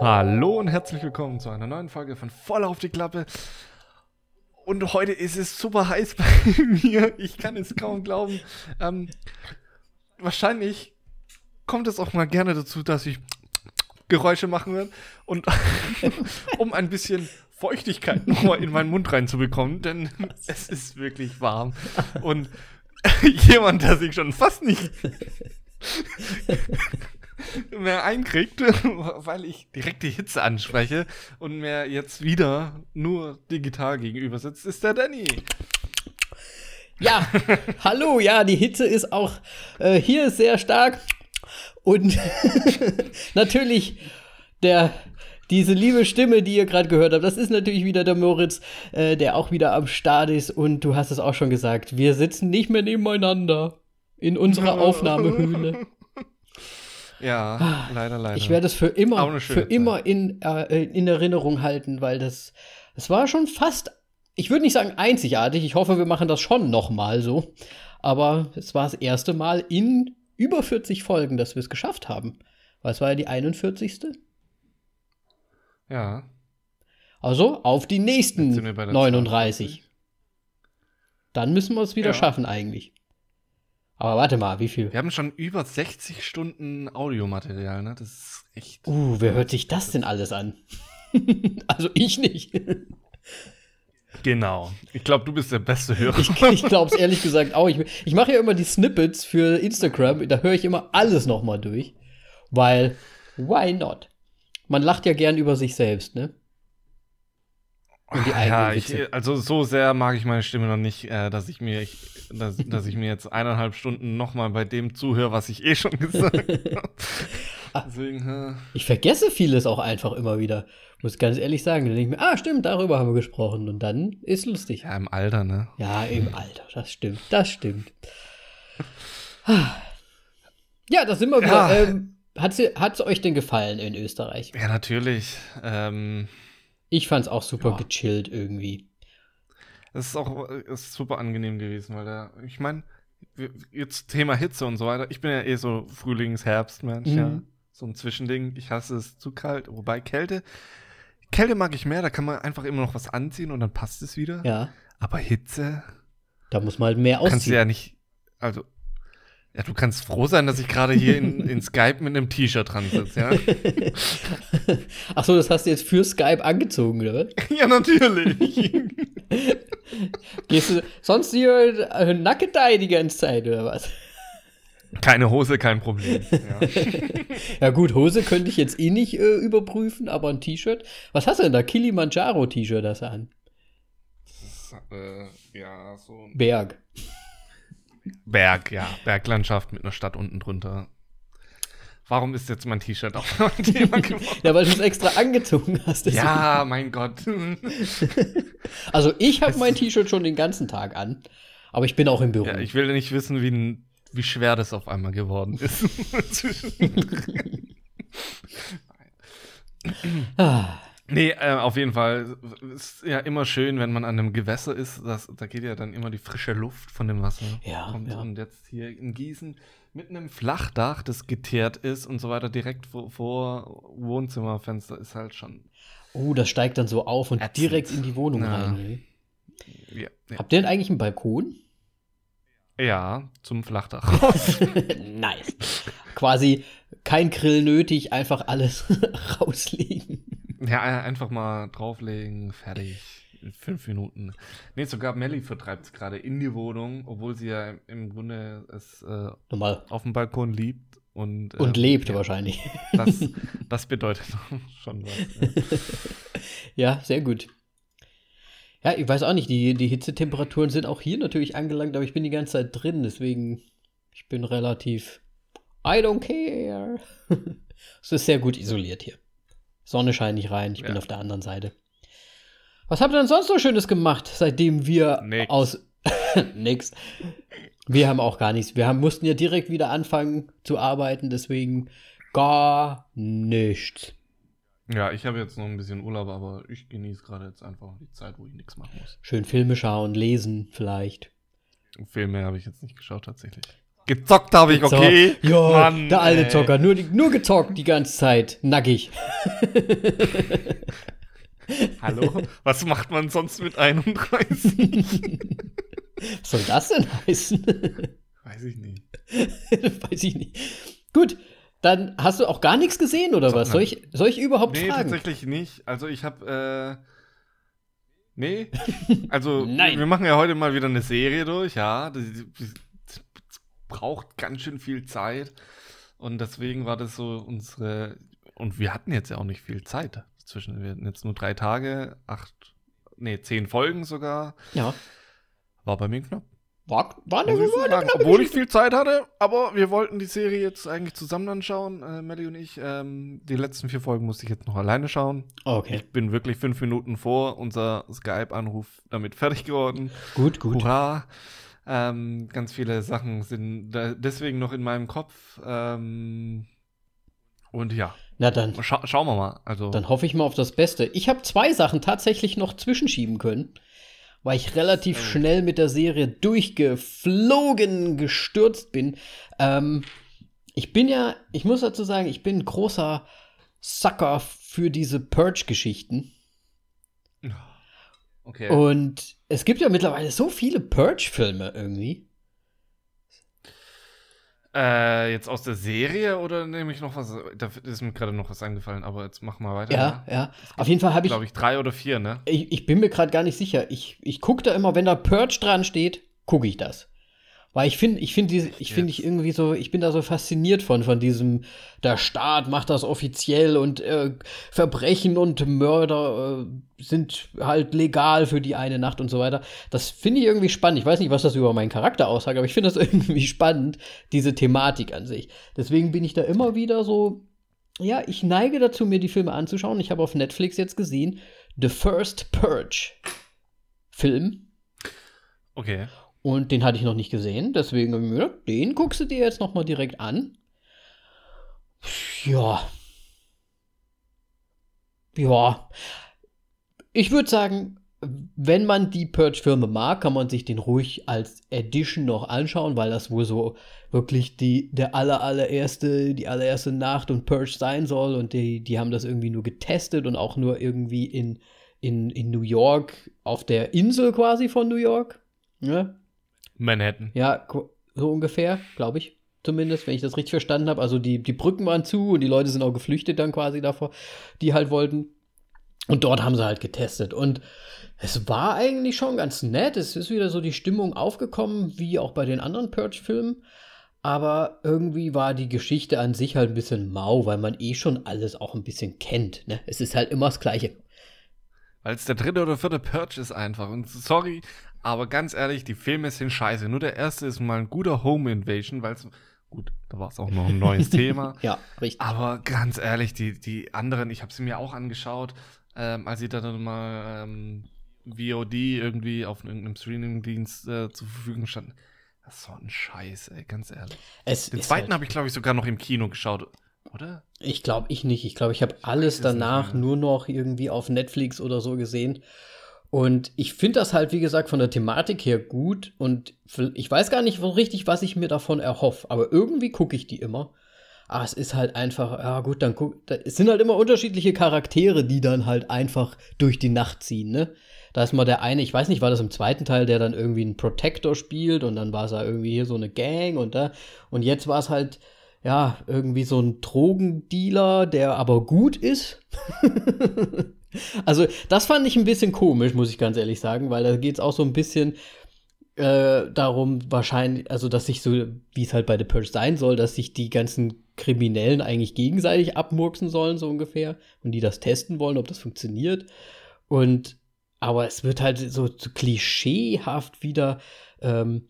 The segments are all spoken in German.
Hallo und herzlich willkommen zu einer neuen Folge von Voll auf die Klappe. Und heute ist es super heiß bei mir. Ich kann es kaum glauben. Ähm, wahrscheinlich kommt es auch mal gerne dazu, dass ich Geräusche machen werde. Und um ein bisschen Feuchtigkeit nochmal in meinen Mund reinzubekommen, denn es ist wirklich warm. Und jemand, der sich schon fast nicht mehr einkriegt, weil ich direkt die Hitze anspreche und mir jetzt wieder nur digital gegenüber sitzt, ist der Danny. Ja, hallo, ja, die Hitze ist auch äh, hier sehr stark und natürlich der diese liebe Stimme, die ihr gerade gehört habt, das ist natürlich wieder der Moritz, äh, der auch wieder am Start ist. Und du hast es auch schon gesagt, wir sitzen nicht mehr nebeneinander in unserer Aufnahmehöhle. Ja, leider, leider. Ich werde es für immer, für immer in, äh, in Erinnerung halten, weil das, das war schon fast, ich würde nicht sagen einzigartig. Ich hoffe, wir machen das schon nochmal so. Aber es war das erste Mal in über 40 Folgen, dass wir es geschafft haben. Es war ja die 41. Ja. Also auf die nächsten 39. Dann müssen wir es wieder ja. schaffen eigentlich. Aber warte mal, wie viel? Wir haben schon über 60 Stunden Audiomaterial, ne? Das ist echt. Uh, wer hört sich das denn alles an? also ich nicht. Genau. Ich glaube, du bist der beste Hörer. Ich, ich glaube es ehrlich gesagt auch. Ich, ich mache ja immer die Snippets für Instagram. Da höre ich immer alles nochmal durch. Weil, why not? Man lacht ja gern über sich selbst, ne? Und die ja, ich, also so sehr mag ich meine Stimme noch nicht, äh, dass ich mir, ich, dass, dass ich mir jetzt eineinhalb Stunden nochmal bei dem zuhöre, was ich eh schon gesagt habe. Deswegen, äh. Ich vergesse vieles auch einfach immer wieder. Muss ganz ehrlich sagen. Dann denke ich mir, ah, stimmt, darüber haben wir gesprochen. Und dann ist lustig. Ja, im Alter, ne? Ja, im Alter. Das stimmt. Das stimmt. ja, da sind wir wieder. Ja. Ähm, hat es euch denn gefallen in Österreich? Ja, natürlich. Ähm, ich fand es auch super ja. gechillt irgendwie. Es ist auch ist super angenehm gewesen, weil da, ich meine, jetzt Thema Hitze und so weiter. Ich bin ja eh so Frühlings-Herbst-Mensch, mhm. ja. So ein Zwischending. Ich hasse es zu kalt. Wobei Kälte, Kälte mag ich mehr, da kann man einfach immer noch was anziehen und dann passt es wieder. Ja. Aber Hitze. Da muss man halt mehr ausziehen. Kannst du ja nicht, also ja, du kannst froh sein, dass ich gerade hier in, in, Skype mit einem T-Shirt dran sitze, ja? Achso, das hast du jetzt für Skype angezogen, oder? ja, natürlich. Gehst du sonst hier nackt da die ganze Zeit, oder was? Keine Hose, kein Problem. Ja. ja, gut, Hose könnte ich jetzt eh nicht äh, überprüfen, aber ein T-Shirt. Was hast du denn da? Kilimanjaro-T-Shirt das an? Das äh, ja, so ein Berg. Berg, ja. Berglandschaft mit einer Stadt unten drunter. Warum ist jetzt mein T-Shirt auch Thema geworden? ja, weil du es extra angezogen hast. Deswegen. Ja, mein Gott. also ich habe mein T-Shirt schon den ganzen Tag an, aber ich bin auch im Büro. Ja, ich will nicht wissen, wie, wie schwer das auf einmal geworden ist. ah. Nee, äh, auf jeden Fall. Ist ja immer schön, wenn man an einem Gewässer ist. Das, da geht ja dann immer die frische Luft von dem Wasser. Ja, kommt. ja. Und jetzt hier in Gießen mit einem Flachdach, das geteert ist und so weiter, direkt vor, vor Wohnzimmerfenster ist halt schon. Oh, das steigt dann so auf und ätzend. direkt in die Wohnung ja. rein. Ja, ja. Habt ihr denn eigentlich einen Balkon? Ja, zum Flachdach. nice. Quasi kein Grill nötig, einfach alles rauslegen. Ja, einfach mal drauflegen, fertig. In fünf Minuten. Nee, sogar Melly vertreibt es gerade in die Wohnung, obwohl sie ja im Grunde es äh, Normal. auf dem Balkon liebt. Und, und äh, lebt ja, wahrscheinlich. Das, das bedeutet schon was. Ja. ja, sehr gut. Ja, ich weiß auch nicht, die, die Hitzetemperaturen sind auch hier natürlich angelangt, aber ich bin die ganze Zeit drin, deswegen ich bin relativ I don't care. es ist sehr gut isoliert hier. Sonne scheint nicht rein, ich ja. bin auf der anderen Seite. Was habt ihr denn sonst so Schönes gemacht, seitdem wir nix. aus. nix. Wir haben auch gar nichts. Wir haben, mussten ja direkt wieder anfangen zu arbeiten, deswegen gar nichts. Ja, ich habe jetzt noch ein bisschen Urlaub, aber ich genieße gerade jetzt einfach die Zeit, wo ich nichts machen muss. Schön Filme schauen, lesen vielleicht. Filme habe ich jetzt nicht geschaut, tatsächlich. Gezockt habe ich, okay. Ja, Mann, der alte ey. Zocker. Nur, nur gezockt die ganze Zeit. Nackig. Hallo? Was macht man sonst mit 31? Was soll das denn heißen? Weiß ich nicht. Weiß ich nicht. Gut, dann hast du auch gar nichts gesehen oder was? Soll ich, soll ich überhaupt nee, fragen? Nee, tatsächlich nicht. Also ich habe, äh, nee. Also wir machen ja heute mal wieder eine Serie durch, ja. Das braucht ganz schön viel Zeit. Und deswegen war das so unsere, und wir hatten jetzt ja auch nicht viel Zeit zwischen, wir hatten jetzt nur drei Tage, acht, nee, zehn Folgen sogar. Ja. War bei mir knapp. War, war eine, war eine sagen, Obwohl ich viel Zeit hatte, aber wir wollten die Serie jetzt eigentlich zusammen anschauen, äh, Melly und ich. Ähm, die letzten vier Folgen musste ich jetzt noch alleine schauen. Okay. Ich bin wirklich fünf Minuten vor unser Skype-Anruf damit fertig geworden. Gut, gut. Hurra. Ähm, ganz viele Sachen sind deswegen noch in meinem Kopf. Ähm, und ja. Na dann. Scha schauen wir mal. Also. Dann hoffe ich mal auf das Beste. Ich habe zwei Sachen tatsächlich noch zwischenschieben können weil ich relativ oh. schnell mit der Serie durchgeflogen, gestürzt bin. Ähm, ich bin ja, ich muss dazu sagen, ich bin ein großer Sucker für diese Purge-Geschichten. Okay. Und es gibt ja mittlerweile so viele Purge-Filme irgendwie. Äh, jetzt aus der Serie oder nehme ich noch was? Da ist mir gerade noch was eingefallen, aber jetzt mach mal weiter. Ja, ja. ja. Auf jeden Fall habe ich. Glaube ich, drei oder vier, ne? Ich, ich bin mir gerade gar nicht sicher. Ich, ich gucke da immer, wenn da Purge dran steht, gucke ich das. Weil ich finde, ich finde ich finde ich irgendwie so, ich bin da so fasziniert von, von diesem, der Staat macht das offiziell und äh, Verbrechen und Mörder äh, sind halt legal für die eine Nacht und so weiter. Das finde ich irgendwie spannend. Ich weiß nicht, was das über meinen Charakter aussagt, aber ich finde das irgendwie spannend, diese Thematik an sich. Deswegen bin ich da immer wieder so, ja, ich neige dazu, mir die Filme anzuschauen. Ich habe auf Netflix jetzt gesehen, The First Purge Film. Okay. Und den hatte ich noch nicht gesehen, deswegen habe ich mir gedacht, den guckst du dir jetzt noch mal direkt an. Ja. Ja. Ich würde sagen, wenn man die Purge-Filme mag, kann man sich den ruhig als Edition noch anschauen, weil das wohl so wirklich die, der aller, allererste, die allererste Nacht und Purge sein soll. Und die, die haben das irgendwie nur getestet und auch nur irgendwie in, in, in New York, auf der Insel quasi von New York. Ja, ne? Manhattan. Ja, so ungefähr, glaube ich. Zumindest, wenn ich das richtig verstanden habe. Also die, die Brücken waren zu und die Leute sind auch geflüchtet dann quasi davor, die halt wollten. Und dort haben sie halt getestet. Und es war eigentlich schon ganz nett. Es ist wieder so die Stimmung aufgekommen, wie auch bei den anderen Purge-Filmen. Aber irgendwie war die Geschichte an sich halt ein bisschen mau, weil man eh schon alles auch ein bisschen kennt. Ne? Es ist halt immer das Gleiche. Weil es der dritte oder vierte Purge ist einfach. Und sorry, aber ganz ehrlich, die Filme sind scheiße. Nur der erste ist mal ein guter Home Invasion, weil es. Gut, da war es auch noch ein neues Thema. ja, richtig. Aber ganz ehrlich, die, die anderen, ich habe sie mir auch angeschaut, ähm, als sie dann mal ähm, VOD irgendwie auf irgendeinem Streaming-Dienst äh, zur Verfügung standen. Das ist so ein Scheiß, ey, ganz ehrlich. Es Den zweiten halt habe ich, glaube ich, sogar noch im Kino geschaut, oder? Ich glaube ich nicht. Ich glaube, ich habe alles danach nur noch irgendwie auf Netflix oder so gesehen. Und ich finde das halt, wie gesagt, von der Thematik her gut. Und ich weiß gar nicht so richtig, was ich mir davon erhoffe. Aber irgendwie gucke ich die immer. Aber es ist halt einfach, ja gut, dann guck, da, es sind halt immer unterschiedliche Charaktere, die dann halt einfach durch die Nacht ziehen, ne? Da ist mal der eine, ich weiß nicht, war das im zweiten Teil, der dann irgendwie einen Protector spielt und dann war es ja irgendwie hier so eine Gang und da. Und jetzt war es halt, ja, irgendwie so ein Drogendealer, der aber gut ist. Also, das fand ich ein bisschen komisch, muss ich ganz ehrlich sagen, weil da geht es auch so ein bisschen äh, darum, wahrscheinlich, also, dass sich so, wie es halt bei The Purge sein soll, dass sich die ganzen Kriminellen eigentlich gegenseitig abmurksen sollen, so ungefähr, und die das testen wollen, ob das funktioniert. Und, aber es wird halt so, so klischeehaft wieder, ähm,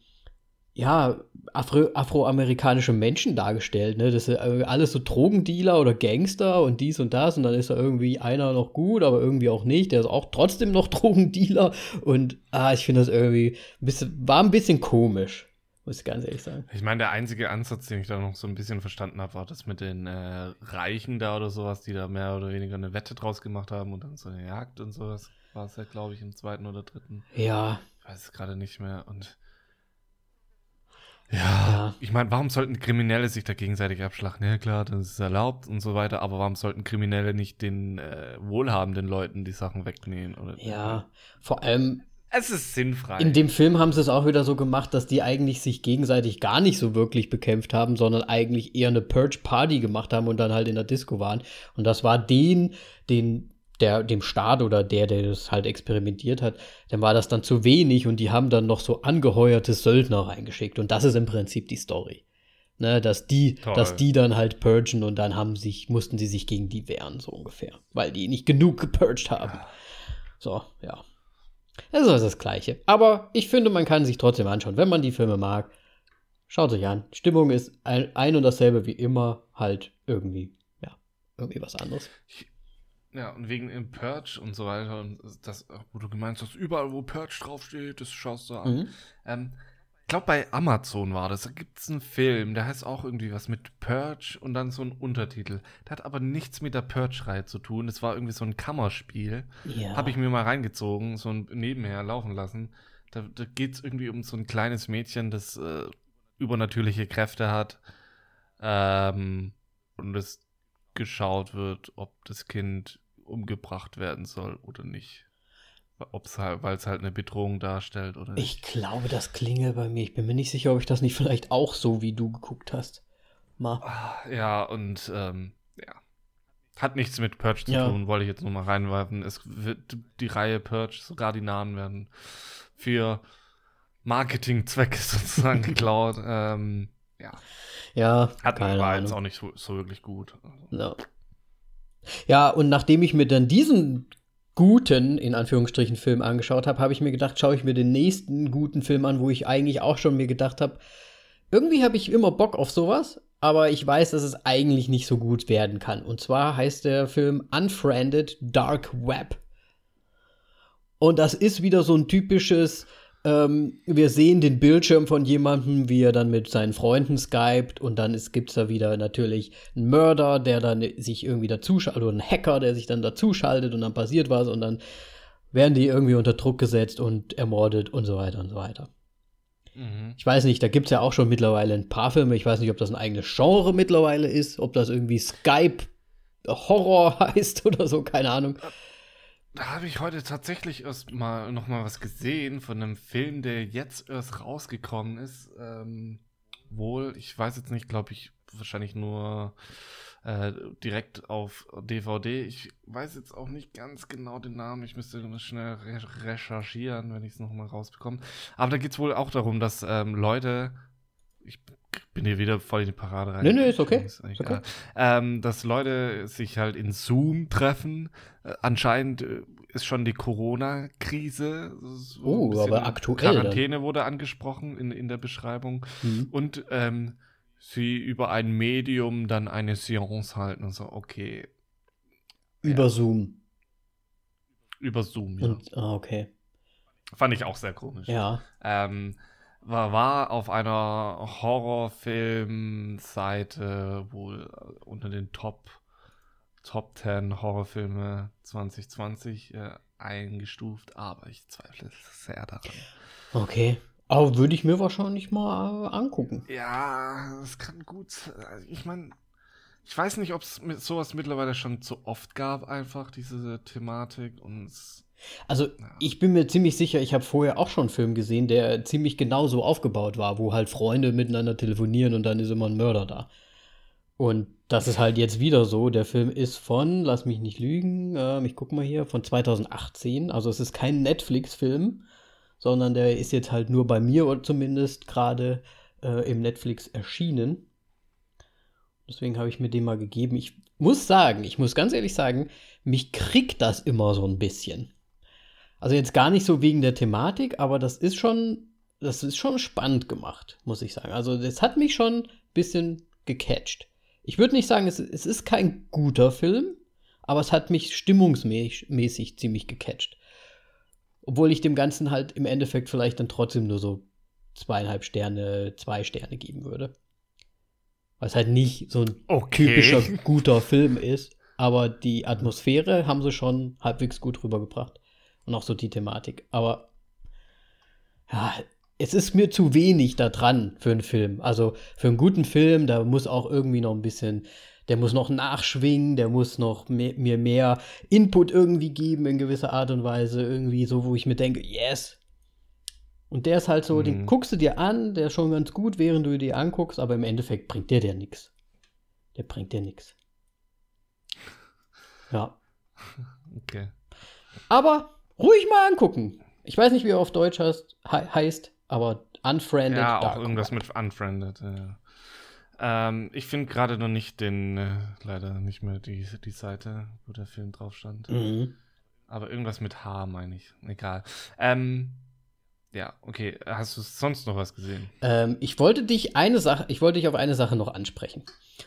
ja, Afro afroamerikanische Menschen dargestellt. Ne? Das sind alles so Drogendealer oder Gangster und dies und das. Und dann ist da irgendwie einer noch gut, aber irgendwie auch nicht. Der ist auch trotzdem noch Drogendealer. Und ah, ich finde das irgendwie ein bisschen, war ein bisschen komisch. Muss ich ganz ehrlich sagen. Ich meine, der einzige Ansatz, den ich da noch so ein bisschen verstanden habe, war das mit den äh, Reichen da oder sowas, die da mehr oder weniger eine Wette draus gemacht haben und dann so eine Jagd und sowas. War es ja, glaube ich, im zweiten oder dritten. Ja. Ich weiß es gerade nicht mehr. Und Ja, ja. ich meine, warum sollten Kriminelle sich da gegenseitig abschlachten? Ja, klar, das ist erlaubt und so weiter, aber warum sollten Kriminelle nicht den äh, wohlhabenden Leuten die Sachen wegnehmen? Oder, ja, vor allem. Es ist sinnfrei. In dem Film haben sie es auch wieder so gemacht, dass die eigentlich sich gegenseitig gar nicht so wirklich bekämpft haben, sondern eigentlich eher eine Purge-Party gemacht haben und dann halt in der Disco waren. Und das war den, den der, dem Staat oder der, der das halt experimentiert hat, dann war das dann zu wenig und die haben dann noch so angeheuerte Söldner reingeschickt. Und das ist im Prinzip die Story. Ne, dass die, Toll. dass die dann halt purgen und dann haben sich, mussten sie sich gegen die wehren, so ungefähr. Weil die nicht genug gepurged haben. So, ja. Das ist das Gleiche. Aber ich finde, man kann sich trotzdem anschauen, wenn man die Filme mag. Schaut euch an. Stimmung ist ein, ein und dasselbe wie immer, halt irgendwie, ja, irgendwie was anderes. Ich, ja, und wegen im Purge und so weiter, und das, wo du gemeint hast, überall, wo Purge draufsteht, das schaust du an. Mhm. Ähm, ich glaube, bei Amazon war das. Da gibt es einen Film, der heißt auch irgendwie was mit Purge und dann so ein Untertitel. Der hat aber nichts mit der Purge-Reihe zu tun. Das war irgendwie so ein Kammerspiel. Ja. Habe ich mir mal reingezogen, so ein nebenher laufen lassen. Da, da geht es irgendwie um so ein kleines Mädchen, das äh, übernatürliche Kräfte hat. Ähm, und es geschaut wird, ob das Kind umgebracht werden soll oder nicht. Ob's halt, weil es halt eine Bedrohung darstellt oder nicht. Ich glaube, das klingelt bei mir. Ich bin mir nicht sicher, ob ich das nicht vielleicht auch so wie du geguckt hast. Mal. Ah, ja, und ähm, ja. Hat nichts mit Purge zu ja. tun, wollte ich jetzt nur mal reinwerfen. Es wird die Reihe Purge, sogar die Namen werden für Marketingzwecke sozusagen geklaut. ähm, ja. Ja. Hat war jetzt auch nicht so, so wirklich gut. Also. Ja. Ja, und nachdem ich mir dann diesen guten, in Anführungsstrichen, Film angeschaut habe, habe ich mir gedacht, schaue ich mir den nächsten guten Film an, wo ich eigentlich auch schon mir gedacht habe, irgendwie habe ich immer Bock auf sowas, aber ich weiß, dass es eigentlich nicht so gut werden kann. Und zwar heißt der Film Unfriended Dark Web. Und das ist wieder so ein typisches ähm, wir sehen den Bildschirm von jemandem, wie er dann mit seinen Freunden skypt und dann gibt es da wieder natürlich einen Mörder, der dann sich irgendwie dazuschaltet, oder einen Hacker, der sich dann dazuschaltet und dann passiert was und dann werden die irgendwie unter Druck gesetzt und ermordet und so weiter und so weiter. Mhm. Ich weiß nicht, da gibt es ja auch schon mittlerweile ein paar Filme. Ich weiß nicht, ob das ein eigenes Genre mittlerweile ist, ob das irgendwie Skype Horror heißt oder so, keine Ahnung. Da habe ich heute tatsächlich erst mal noch mal was gesehen von einem Film, der jetzt erst rausgekommen ist. Ähm, wohl, ich weiß jetzt nicht, glaube ich, wahrscheinlich nur äh, direkt auf DVD. Ich weiß jetzt auch nicht ganz genau den Namen. Ich müsste schnell re recherchieren, wenn ich es noch mal rausbekomme. Aber da geht es wohl auch darum, dass ähm, Leute, ich bin hier wieder voll in die Parade rein. Nee, nee, ist okay. Ist okay. Ähm, dass Leute sich halt in Zoom treffen. Äh, anscheinend äh, ist schon die Corona-Krise. So oh, aber aktuell. Quarantäne dann. wurde angesprochen in, in der Beschreibung. Mhm. Und ähm, sie über ein Medium dann eine Seance halten und so, okay. Über ja. Zoom. Über Zoom, ja. Und, ah, okay. Fand ich auch sehr komisch. Ja. Ähm, war, war auf einer Horrorfilm-Seite wohl unter den Top, Top 10 Horrorfilme 2020 äh, eingestuft, aber ich zweifle sehr daran. Okay. Aber würde ich mir wahrscheinlich mal äh, angucken. Ja, das kann gut. Ich meine, ich weiß nicht, ob es sowas mittlerweile schon zu oft gab, einfach diese Thematik und es also ja. ich bin mir ziemlich sicher, ich habe vorher auch schon einen Film gesehen, der ziemlich genau so aufgebaut war, wo halt Freunde miteinander telefonieren und dann ist immer ein Mörder da. Und das ist halt jetzt wieder so. Der Film ist von, lass mich nicht lügen, äh, ich guck mal hier, von 2018. Also es ist kein Netflix-Film, sondern der ist jetzt halt nur bei mir oder zumindest gerade äh, im Netflix erschienen. Deswegen habe ich mir den mal gegeben. Ich muss sagen, ich muss ganz ehrlich sagen, mich kriegt das immer so ein bisschen. Also jetzt gar nicht so wegen der Thematik, aber das ist schon, das ist schon spannend gemacht, muss ich sagen. Also das hat mich schon ein bisschen gecatcht. Ich würde nicht sagen, es, es, ist kein guter Film, aber es hat mich stimmungsmäßig ziemlich gecatcht. Obwohl ich dem Ganzen halt im Endeffekt vielleicht dann trotzdem nur so zweieinhalb Sterne, zwei Sterne geben würde. Weil es halt nicht so ein okay. typischer guter Film ist, aber die Atmosphäre haben sie schon halbwegs gut rübergebracht auch so die Thematik. Aber ja, es ist mir zu wenig da dran für einen Film. Also für einen guten Film, da muss auch irgendwie noch ein bisschen, der muss noch nachschwingen, der muss noch mehr, mir mehr Input irgendwie geben in gewisser Art und Weise. Irgendwie so, wo ich mir denke, yes. Und der ist halt so, mhm. den guckst du dir an, der ist schon ganz gut, während du dir anguckst, aber im Endeffekt bringt der dir nichts. Der bringt dir nichts. Ja. Okay. Aber ruhig mal angucken. Ich weiß nicht, wie er auf Deutsch heißt, heißt aber Unfriended. Ja, auch irgendwas mit Unfriended. Ja. Ähm, ich finde gerade noch nicht den, äh, leider nicht mehr die, die Seite, wo der Film drauf stand. Mhm. Aber irgendwas mit H, meine ich. Egal. Ähm, ja, okay. Hast du sonst noch was gesehen? Ähm, ich wollte dich eine Sache, ich wollte dich auf eine Sache noch ansprechen.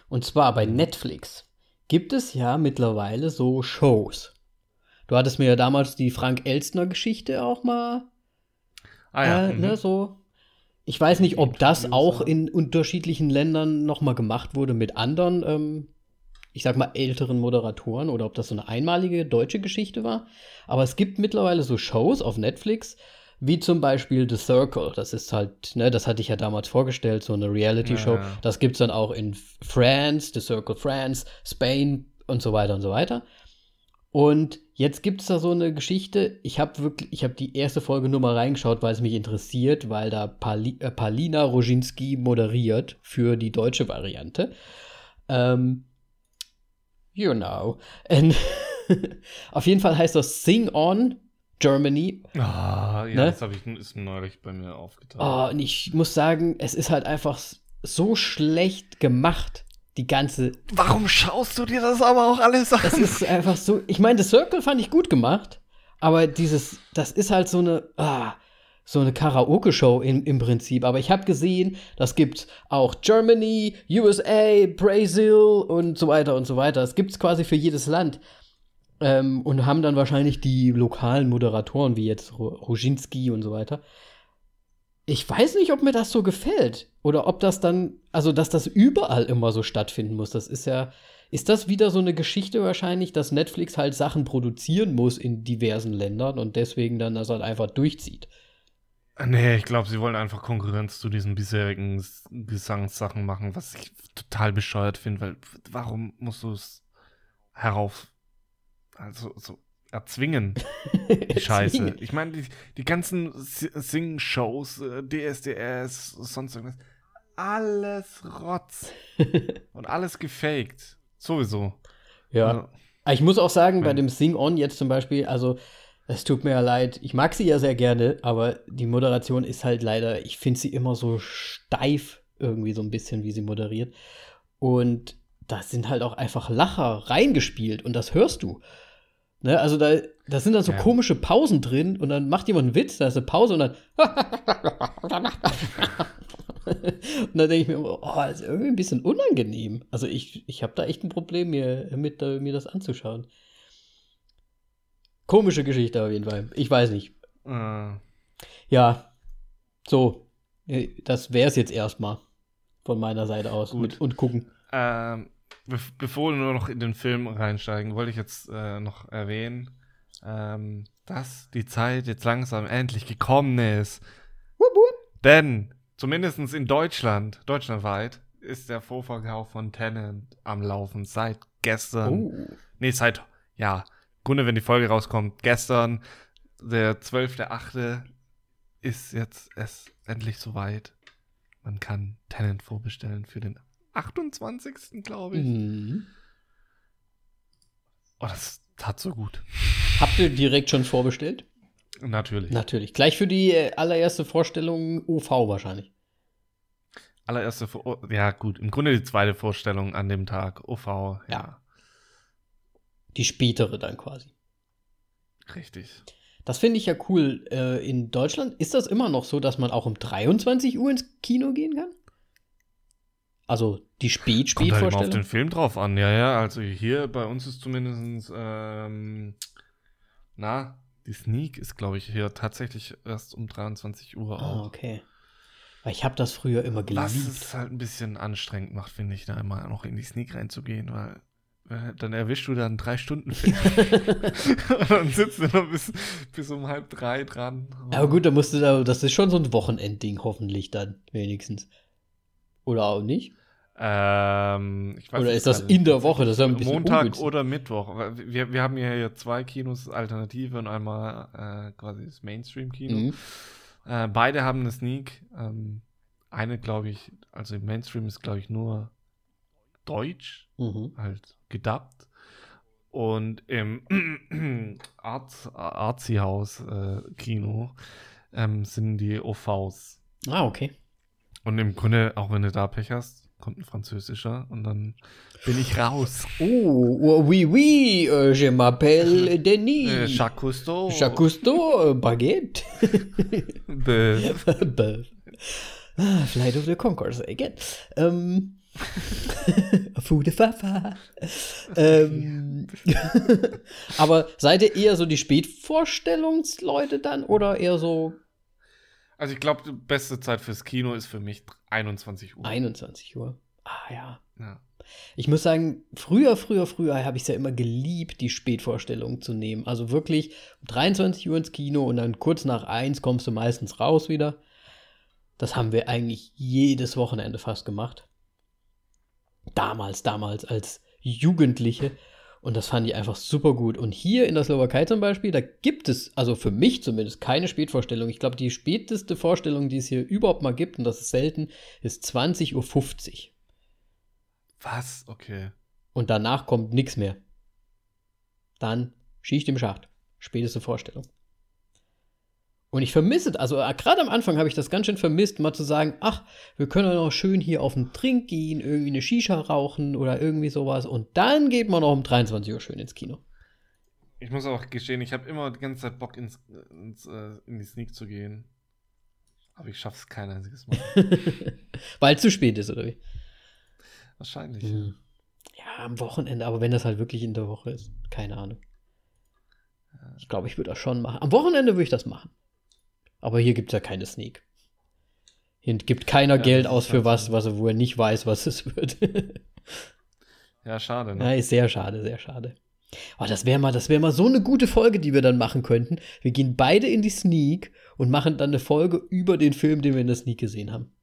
Und zwar bei mhm. Netflix gibt es ja mittlerweile so Shows. Du hattest mir ja damals die Frank Elstner Geschichte auch mal Ah, ja. Äh, ne, mhm. so. Ich weiß nicht, ob das auch in unterschiedlichen Ländern nochmal gemacht wurde mit anderen, ähm, ich sag mal, älteren Moderatoren oder ob das so eine einmalige deutsche Geschichte war. Aber es gibt mittlerweile so Shows auf Netflix, wie zum Beispiel The Circle. Das ist halt, ne, das hatte ich ja damals vorgestellt, so eine Reality-Show. Ja, ja. Das gibt's dann auch in France, The Circle France, Spain und so weiter und so weiter. Und jetzt gibt es da so eine Geschichte. Ich habe wirklich, ich habe die erste Folge nur mal reingeschaut, weil es mich interessiert, weil da Pali, äh, Palina Roginski moderiert für die deutsche Variante. Ähm, you know. And auf jeden Fall heißt das Sing On Germany. Ah, ja, ne? das habe ich ist neulich bei mir aufgetaucht. Oh, und ich muss sagen, es ist halt einfach so schlecht gemacht die ganze. Warum schaust du dir das aber auch alles an? Das ist einfach so. Ich meine, The Circle fand ich gut gemacht, aber dieses, das ist halt so eine, ah, so eine Karaoke-Show im Prinzip. Aber ich habe gesehen, das gibt auch Germany, USA, Brazil und so weiter und so weiter. Das gibt es quasi für jedes Land. Ähm, und haben dann wahrscheinlich die lokalen Moderatoren, wie jetzt Roginski und so weiter, ich weiß nicht, ob mir das so gefällt. Oder ob das dann, also dass das überall immer so stattfinden muss. Das ist ja, ist das wieder so eine Geschichte wahrscheinlich, dass Netflix halt Sachen produzieren muss in diversen Ländern und deswegen dann das halt einfach durchzieht? Nee, ich glaube, sie wollen einfach Konkurrenz zu diesen bisherigen Gesangssachen machen, was ich total bescheuert finde, weil warum musst du es herauf, also so erzwingen. Die Scheiße. Ich meine, die, die ganzen Sing-Shows, äh, DSDS, sonst irgendwas, alles Rotz. Und alles gefaked. Sowieso. Ja. Also, ich muss auch sagen, ja. bei dem Sing-On jetzt zum Beispiel, also es tut mir ja leid, ich mag sie ja sehr gerne, aber die Moderation ist halt leider, ich finde sie immer so steif irgendwie so ein bisschen, wie sie moderiert. Und da sind halt auch einfach Lacher reingespielt und das hörst du. Ne, also da, da sind dann so ja. komische Pausen drin und dann macht jemand einen Witz, da ist eine Pause und dann. und dann denke ich mir, oh, das ist irgendwie ein bisschen unangenehm. Also ich, ich habe da echt ein Problem, mir, mit, uh, mir das anzuschauen. Komische Geschichte auf jeden Fall. Ich weiß nicht. Äh. Ja, so. Äh, das wäre es jetzt erstmal von meiner Seite aus. Gut. Mit, und gucken. Ähm bevor wir nur noch in den Film reinsteigen, wollte ich jetzt äh, noch erwähnen, ähm, dass die Zeit jetzt langsam endlich gekommen ist. Wupp, wupp. Denn, zumindest in Deutschland, deutschlandweit, ist der Vorverkauf von Tenant am Laufen seit gestern. Oh. Nee, seit, ja, Grunde, wenn die Folge rauskommt, gestern, der 12.8. ist jetzt es endlich soweit. Man kann Tenant vorbestellen für den 28. glaube ich. Mhm. Oh, das tat so gut. Habt ihr direkt schon vorbestellt? Natürlich. Natürlich. Gleich für die äh, allererste Vorstellung OV wahrscheinlich. Allererste, Vor ja gut, im Grunde die zweite Vorstellung an dem Tag, OV, ja. ja. Die spätere dann quasi. Richtig. Das finde ich ja cool. Äh, in Deutschland ist das immer noch so, dass man auch um 23 Uhr ins Kino gehen kann? Also die spät spät Kommt halt auf den Film drauf an, ja, ja. Also hier bei uns ist zumindest, ähm, na, die Sneak ist, glaube ich, hier tatsächlich erst um 23 Uhr ah, auch. okay. Weil ich habe das früher immer geliebt. Was es halt ein bisschen anstrengend macht, finde ich, da immer noch in die Sneak reinzugehen, weil äh, dann erwischst du dann drei Stunden Film. und dann sitzt du noch bis, bis um halb drei dran. Aber gut, da musst du da, das ist schon so ein Wochenendding, hoffentlich dann, wenigstens. Oder auch nicht? Ähm, ich weiß Oder ist das nicht. in der Woche? Das ist ja ein bisschen Montag ungünstig. oder Mittwoch. Wir, wir haben hier ja zwei Kinos, Alternative und einmal äh, quasi das Mainstream-Kino. Mhm. Äh, beide haben eine Sneak. Ähm, eine, glaube ich, also im Mainstream ist, glaube ich, nur Deutsch, Mhm. halt gedubbt. Und im Art, Artsy-Haus äh, Kino ähm, sind die OVs. Ah, okay. Und im Grunde, auch wenn du da Pech hast, kommt ein französischer und dann bin ich raus. Oh, oh, oui, oui, euh, je m'appelle Denis. Äh, Jacques Cousteau. Jacques Cousteau, äh, Baguette. Bäh. Bäh. Ah, Flight of the Conchords again. Ähm. Fude Fafa. Ähm. Aber seid ihr eher so die Spätvorstellungsleute dann oder eher so Also ich glaube, die beste Zeit fürs Kino ist für mich 21 Uhr. 21 Uhr? Ah ja. Ja. Ich muss sagen, früher, früher, früher habe ich es ja immer geliebt, die Spätvorstellungen zu nehmen. Also wirklich um 23 Uhr ins Kino und dann kurz nach 1 kommst du meistens raus wieder. Das haben wir eigentlich jedes Wochenende fast gemacht. Damals, damals als Jugendliche. Und das fand ich einfach super gut. Und hier in der Slowakei zum Beispiel, da gibt es, also für mich zumindest, keine Spätvorstellung. Ich glaube, die späteste Vorstellung, die es hier überhaupt mal gibt, und das ist selten, ist 20.50 Uhr. Was? Okay. Und danach kommt nichts mehr. Dann Schicht im Schacht. Späteste Vorstellung. Und ich vermisse, also äh, gerade am Anfang habe ich das ganz schön vermisst, mal zu sagen, ach, wir können doch noch schön hier auf den Trink gehen, irgendwie eine Shisha rauchen oder irgendwie sowas. Und dann geht man noch um 23 Uhr schön ins Kino. Ich muss auch gestehen, ich habe immer die ganze Zeit Bock, ins, ins, äh, in die Sneak zu gehen. Aber ich schaff's kein einziges Mal. Weil es zu spät ist, oder wie? Wahrscheinlich. Hm. Ja, am Wochenende, aber wenn das halt wirklich in der Woche ist, keine Ahnung. Ich glaube, ich würde das schon machen. Am Wochenende würde ich das machen. Aber hier gibt es ja keine Sneak. Hier gibt keiner Ja, Geld aus für halt was, was er, wo er nicht weiß, was es wird. Ja, schade. ja, Ne? ist sehr schade, sehr schade. Oh, das wäre mal, das wäre mal so eine gute Folge, die wir dann machen könnten. Wir gehen beide in die Sneak und machen dann eine Folge über den Film, den wir in der Sneak gesehen haben.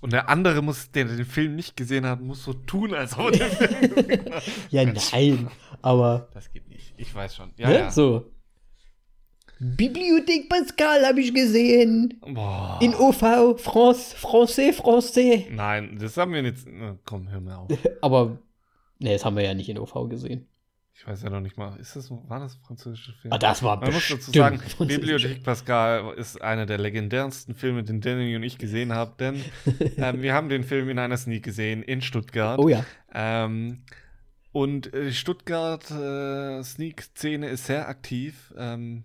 Und der andere muss, der den Film nicht gesehen hat, muss so tun, als ob er den Film gesehen hat. Ja, nein, aber Das geht nicht. Ich weiß schon. Ja, ne? ja. so. Bibliothek Pascal habe ich gesehen. Boah. In OV, France, Français, Français. Nein, das haben wir jetzt. Na, komm, hör mir auf. Aber, ne, das haben wir ja nicht in OV gesehen. Ich weiß ja noch nicht mal. Ist das, war das französische Film? Ah, das war Man muss dazu sagen. Bibliothek Pascal ist einer der legendärsten Filme, den Danny und ich gesehen haben, denn ähm, wir haben den Film in einer Sneak gesehen in Stuttgart. Oh ja. Ähm, und äh, Stuttgart äh, Sneak-Szene ist sehr aktiv. Ähm,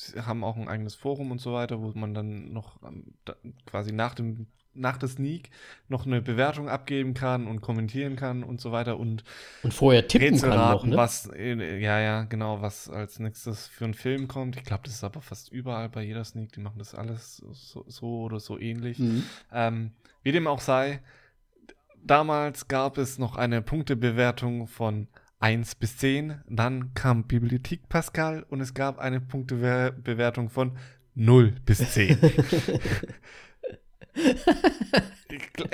sie haben auch ein eigenes Forum und so weiter, wo man dann noch ähm, da, quasi nach dem nach der Sneak noch eine Bewertung abgeben kann und kommentieren kann und so weiter und Und vorher tippen Rätsel kann noch, ne? was, äh, ja, ja, genau, was als nächstes für einen Film kommt. Ich glaube, das ist aber fast überall bei jeder Sneak, die machen das alles so, so oder so ähnlich. Mhm. Ähm, wie dem auch sei, damals gab es noch eine Punktebewertung von 1 bis 10, dann kam Bibliothek Pascal und es gab eine Punktebewertung von 0 bis 10. Ich gl-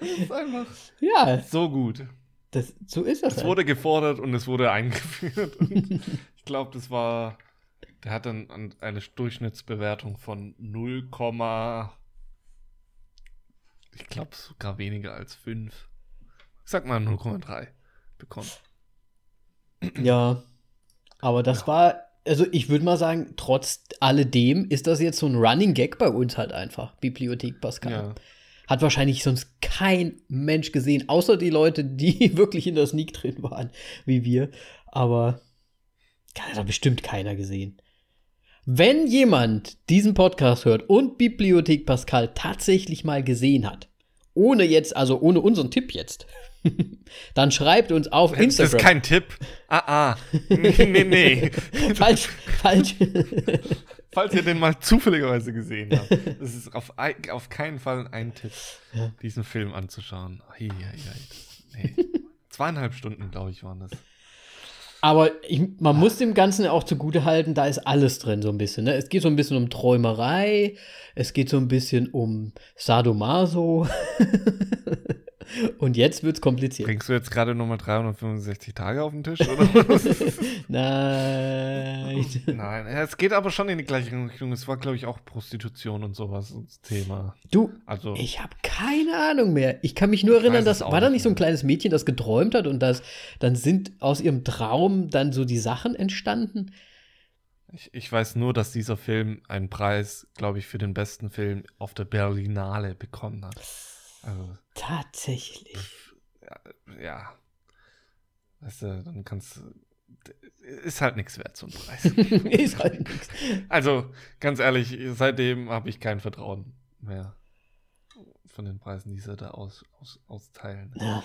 das ist einfach Ja, so gut. das, so ist das. Es halt. wurde gefordert und es wurde eingeführt. Und ich glaube, das war. Der hat dann an- eine Durchschnittsbewertung von 0, ich glaube sogar weniger als 5. Sag mal 0,3 bekommen. Ja. Aber das war, also ich würde mal sagen, trotz alledem ist das jetzt so ein Running Gag bei uns halt einfach. Bibliothek Pascal. Ja. Hat wahrscheinlich sonst kein Mensch gesehen, außer die Leute, die wirklich in der Sneak drin waren, wie wir. Aber hat da bestimmt keiner gesehen. Wenn jemand diesen Podcast hört und Bibliothek Pascal tatsächlich mal gesehen hat, ohne jetzt, also ohne unseren Tipp jetzt, dann schreibt uns auf Das ist Instagram. kein Tipp. Ah, ah. Nee, nee, nee. falsch, falsch. Falls ihr den mal zufälligerweise gesehen habt. Das ist auf, auf keinen Fall ein Tipp, diesen Film anzuschauen. Ei, ei, ei. Nee. zweieinhalb Stunden, glaube ich, waren das. Aber ich, man muss dem Ganzen auch zugute halten, da ist alles drin so ein bisschen. Ne? Es geht so ein bisschen um Träumerei, es geht so ein bisschen um Sadomaso. Und jetzt wird's kompliziert. Bringst du jetzt gerade nochmal 365 Tage auf den Tisch, oder? Nein. Nein, es geht aber schon in die gleiche Richtung. Es war, glaube ich, auch Prostitution und sowas das Thema. Du, Also, ich habe keine Ahnung mehr. Ich kann mich nur erinnern, dass war da nicht nicht so ein mehr. kleines Mädchen, das geträumt hat und das dann sind aus ihrem Traum dann so die Sachen entstanden. ich, ich weiß nur, dass dieser Film einen Preis, glaube ich, für den besten Film auf der Berlinale bekommen hat. Also, Tatsächlich. ja. Weißt du, dann kannst du. Ist halt nichts wert, so ein Preis. ist halt nix. Also, ganz ehrlich, seitdem habe ich kein Vertrauen mehr von den Preisen, die sie da aus, aus, austeilen. Ja.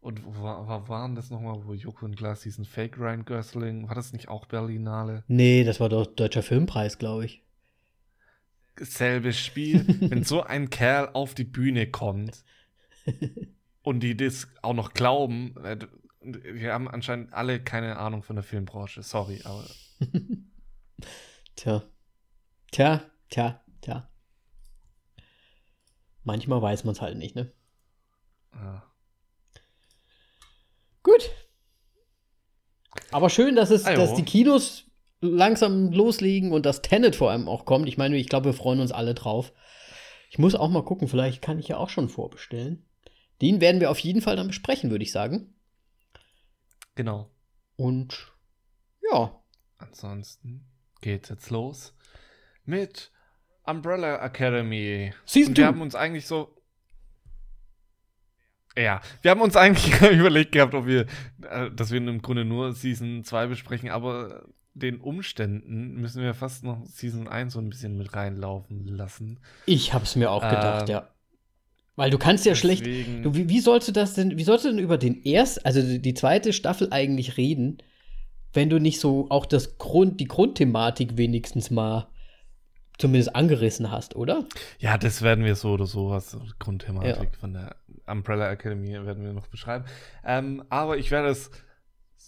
Und war, war, waren das nochmal, wo Joko und Glas diesen Fake Ryan Gosling, war das nicht auch Berlinale? Nee, das war doch Deutscher Filmpreis, glaube ich. Selbes Spiel, wenn so ein Kerl auf die Bühne kommt und die das auch noch glauben, äh, wir haben anscheinend alle keine Ahnung von der Filmbranche, sorry, aber Tja. Tja, tja, tja. Manchmal weiß man es halt nicht, ne? ja. Gut. Aber schön, dass es, dass die Kinos langsam loslegen und dass Tenet vor allem auch kommt. Ich meine, ich glaube, wir freuen uns alle drauf. Ich muss auch mal gucken, vielleicht kann ich ja auch schon vorbestellen. Den werden wir auf jeden Fall dann besprechen, würde ich sagen. genau. Und ja, Ansonsten geht's jetzt los mit Umbrella Academy. Season Und wir two. haben uns eigentlich so. Ja, wir haben uns eigentlich überlegt gehabt, ob wir, äh, dass wir im Grunde nur Season 2 besprechen, aber den Umständen müssen wir fast noch Season 1 so ein bisschen mit reinlaufen lassen. ich habe es mir auch gedacht, Ähm, ja. Weil du kannst ja schlecht. Deswegen- Du, wie, wie sollst du das denn, wie sollst du denn über den erst, also die, zweite Staffel eigentlich reden, wenn du nicht so auch das Grund, die Grundthematik wenigstens mal zumindest angerissen hast, oder? Ja, das werden wir so oder so, was Grundthematik von der Umbrella Academy werden wir noch beschreiben. Ähm, aber ich werde es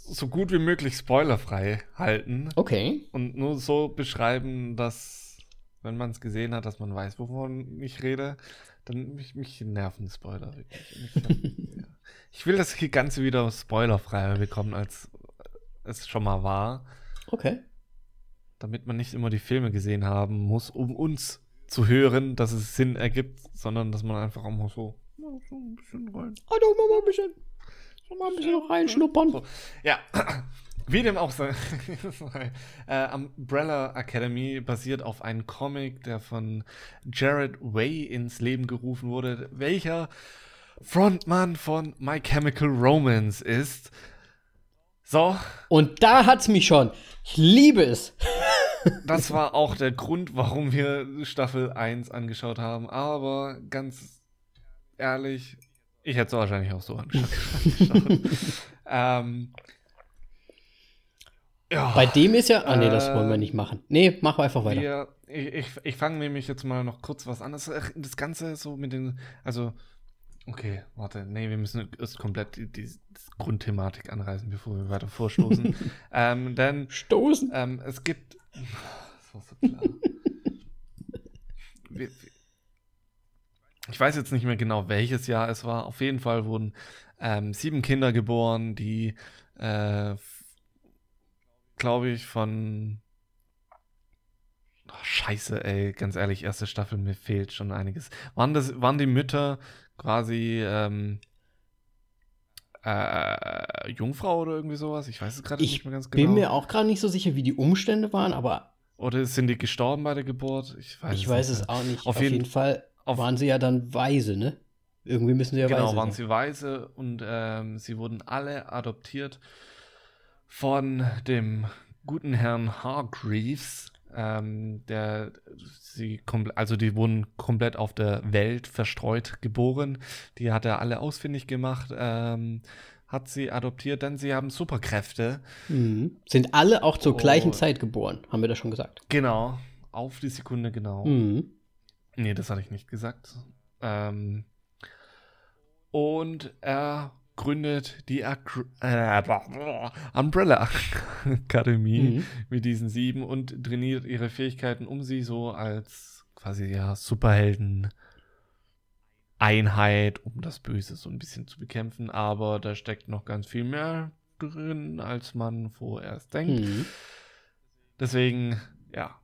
so gut wie möglich spoilerfrei halten. Okay. und nur so beschreiben, dass, wenn man es gesehen hat, dass man weiß, wovon ich rede, dann mich, mich nerven Spoiler Ich, will das Ganze wieder spoilerfreier bekommen, als es schon mal war, Okay. damit man nicht immer die Filme gesehen haben muss, um uns zu hören, dass es Sinn ergibt, sondern dass man einfach auch mal so, so ein bisschen rein Ah, doch mal ein bisschen, mal ein bisschen reinschnuppern. So. Ja, wie dem auch sei. äh, Umbrella Academy basiert auf einem Comic, der von Jared Way ins Leben gerufen wurde, welcher Frontmann von My Chemical Romance ist. So, Und da hat's mich schon. Ich liebe es. das war auch der Grund, warum wir Staffel 1 angeschaut haben. Aber ganz ehrlich, ich hätte es wahrscheinlich auch so angeschaut. ähm, ja. Bei dem ist ja. Ah, nee, das wollen wir Ähm, nicht machen. Nee, mach einfach weiter. Wir, ich ich, ich fange nämlich jetzt mal noch kurz was an. Das, das Ganze so mit den, also, okay, warte, nee, wir müssen erst komplett die, die, die Grundthematik anreißen, bevor wir weiter vorstoßen. ähm, denn Stoßen. ähm, es gibt, das war so klar. wir, ich weiß jetzt nicht mehr genau, welches Jahr es war. Auf jeden Fall wurden ähm, sieben Kinder geboren, die, äh, glaube ich, von Oh, scheiße, ey, ganz ehrlich, erste Staffel, mir fehlt schon einiges. Waren, das, waren die Mütter quasi ähm, äh, Jungfrau oder irgendwie sowas? Ich weiß es gerade Ich nicht mehr ganz genau. Bin mir auch gerade nicht so sicher, wie die Umstände waren, aber oder sind die gestorben bei der Geburt? Ich weiß, ich weiß nicht es auch nicht. Auf Auf, jeden- jeden, Fall waren sie ja dann weise, ne? Irgendwie müssen sie ja Genau, weise waren sein. sie weise und ähm, sie wurden alle adoptiert von dem guten Herrn Hargreaves, ähm, der sie komplett, also die wurden komplett auf der Welt verstreut geboren. Die hat er alle ausfindig gemacht, ähm, hat sie adoptiert, denn sie haben Superkräfte. Mhm. Sind alle auch zur gleichen Oh. Zeit geboren, haben wir das schon gesagt. Genau, auf die Sekunde genau. Mhm. Nee, das hatte ich nicht gesagt. Ähm, und er gründet die Ac äh, Umbrella Akademie Mhm. mit diesen sieben und trainiert ihre Fähigkeiten, um sie so als quasi ja Superhelden Einheit, um das Böse so ein bisschen zu bekämpfen. Aber da steckt noch ganz viel mehr drin, als man vorerst denkt. Mhm. Deswegen, ja,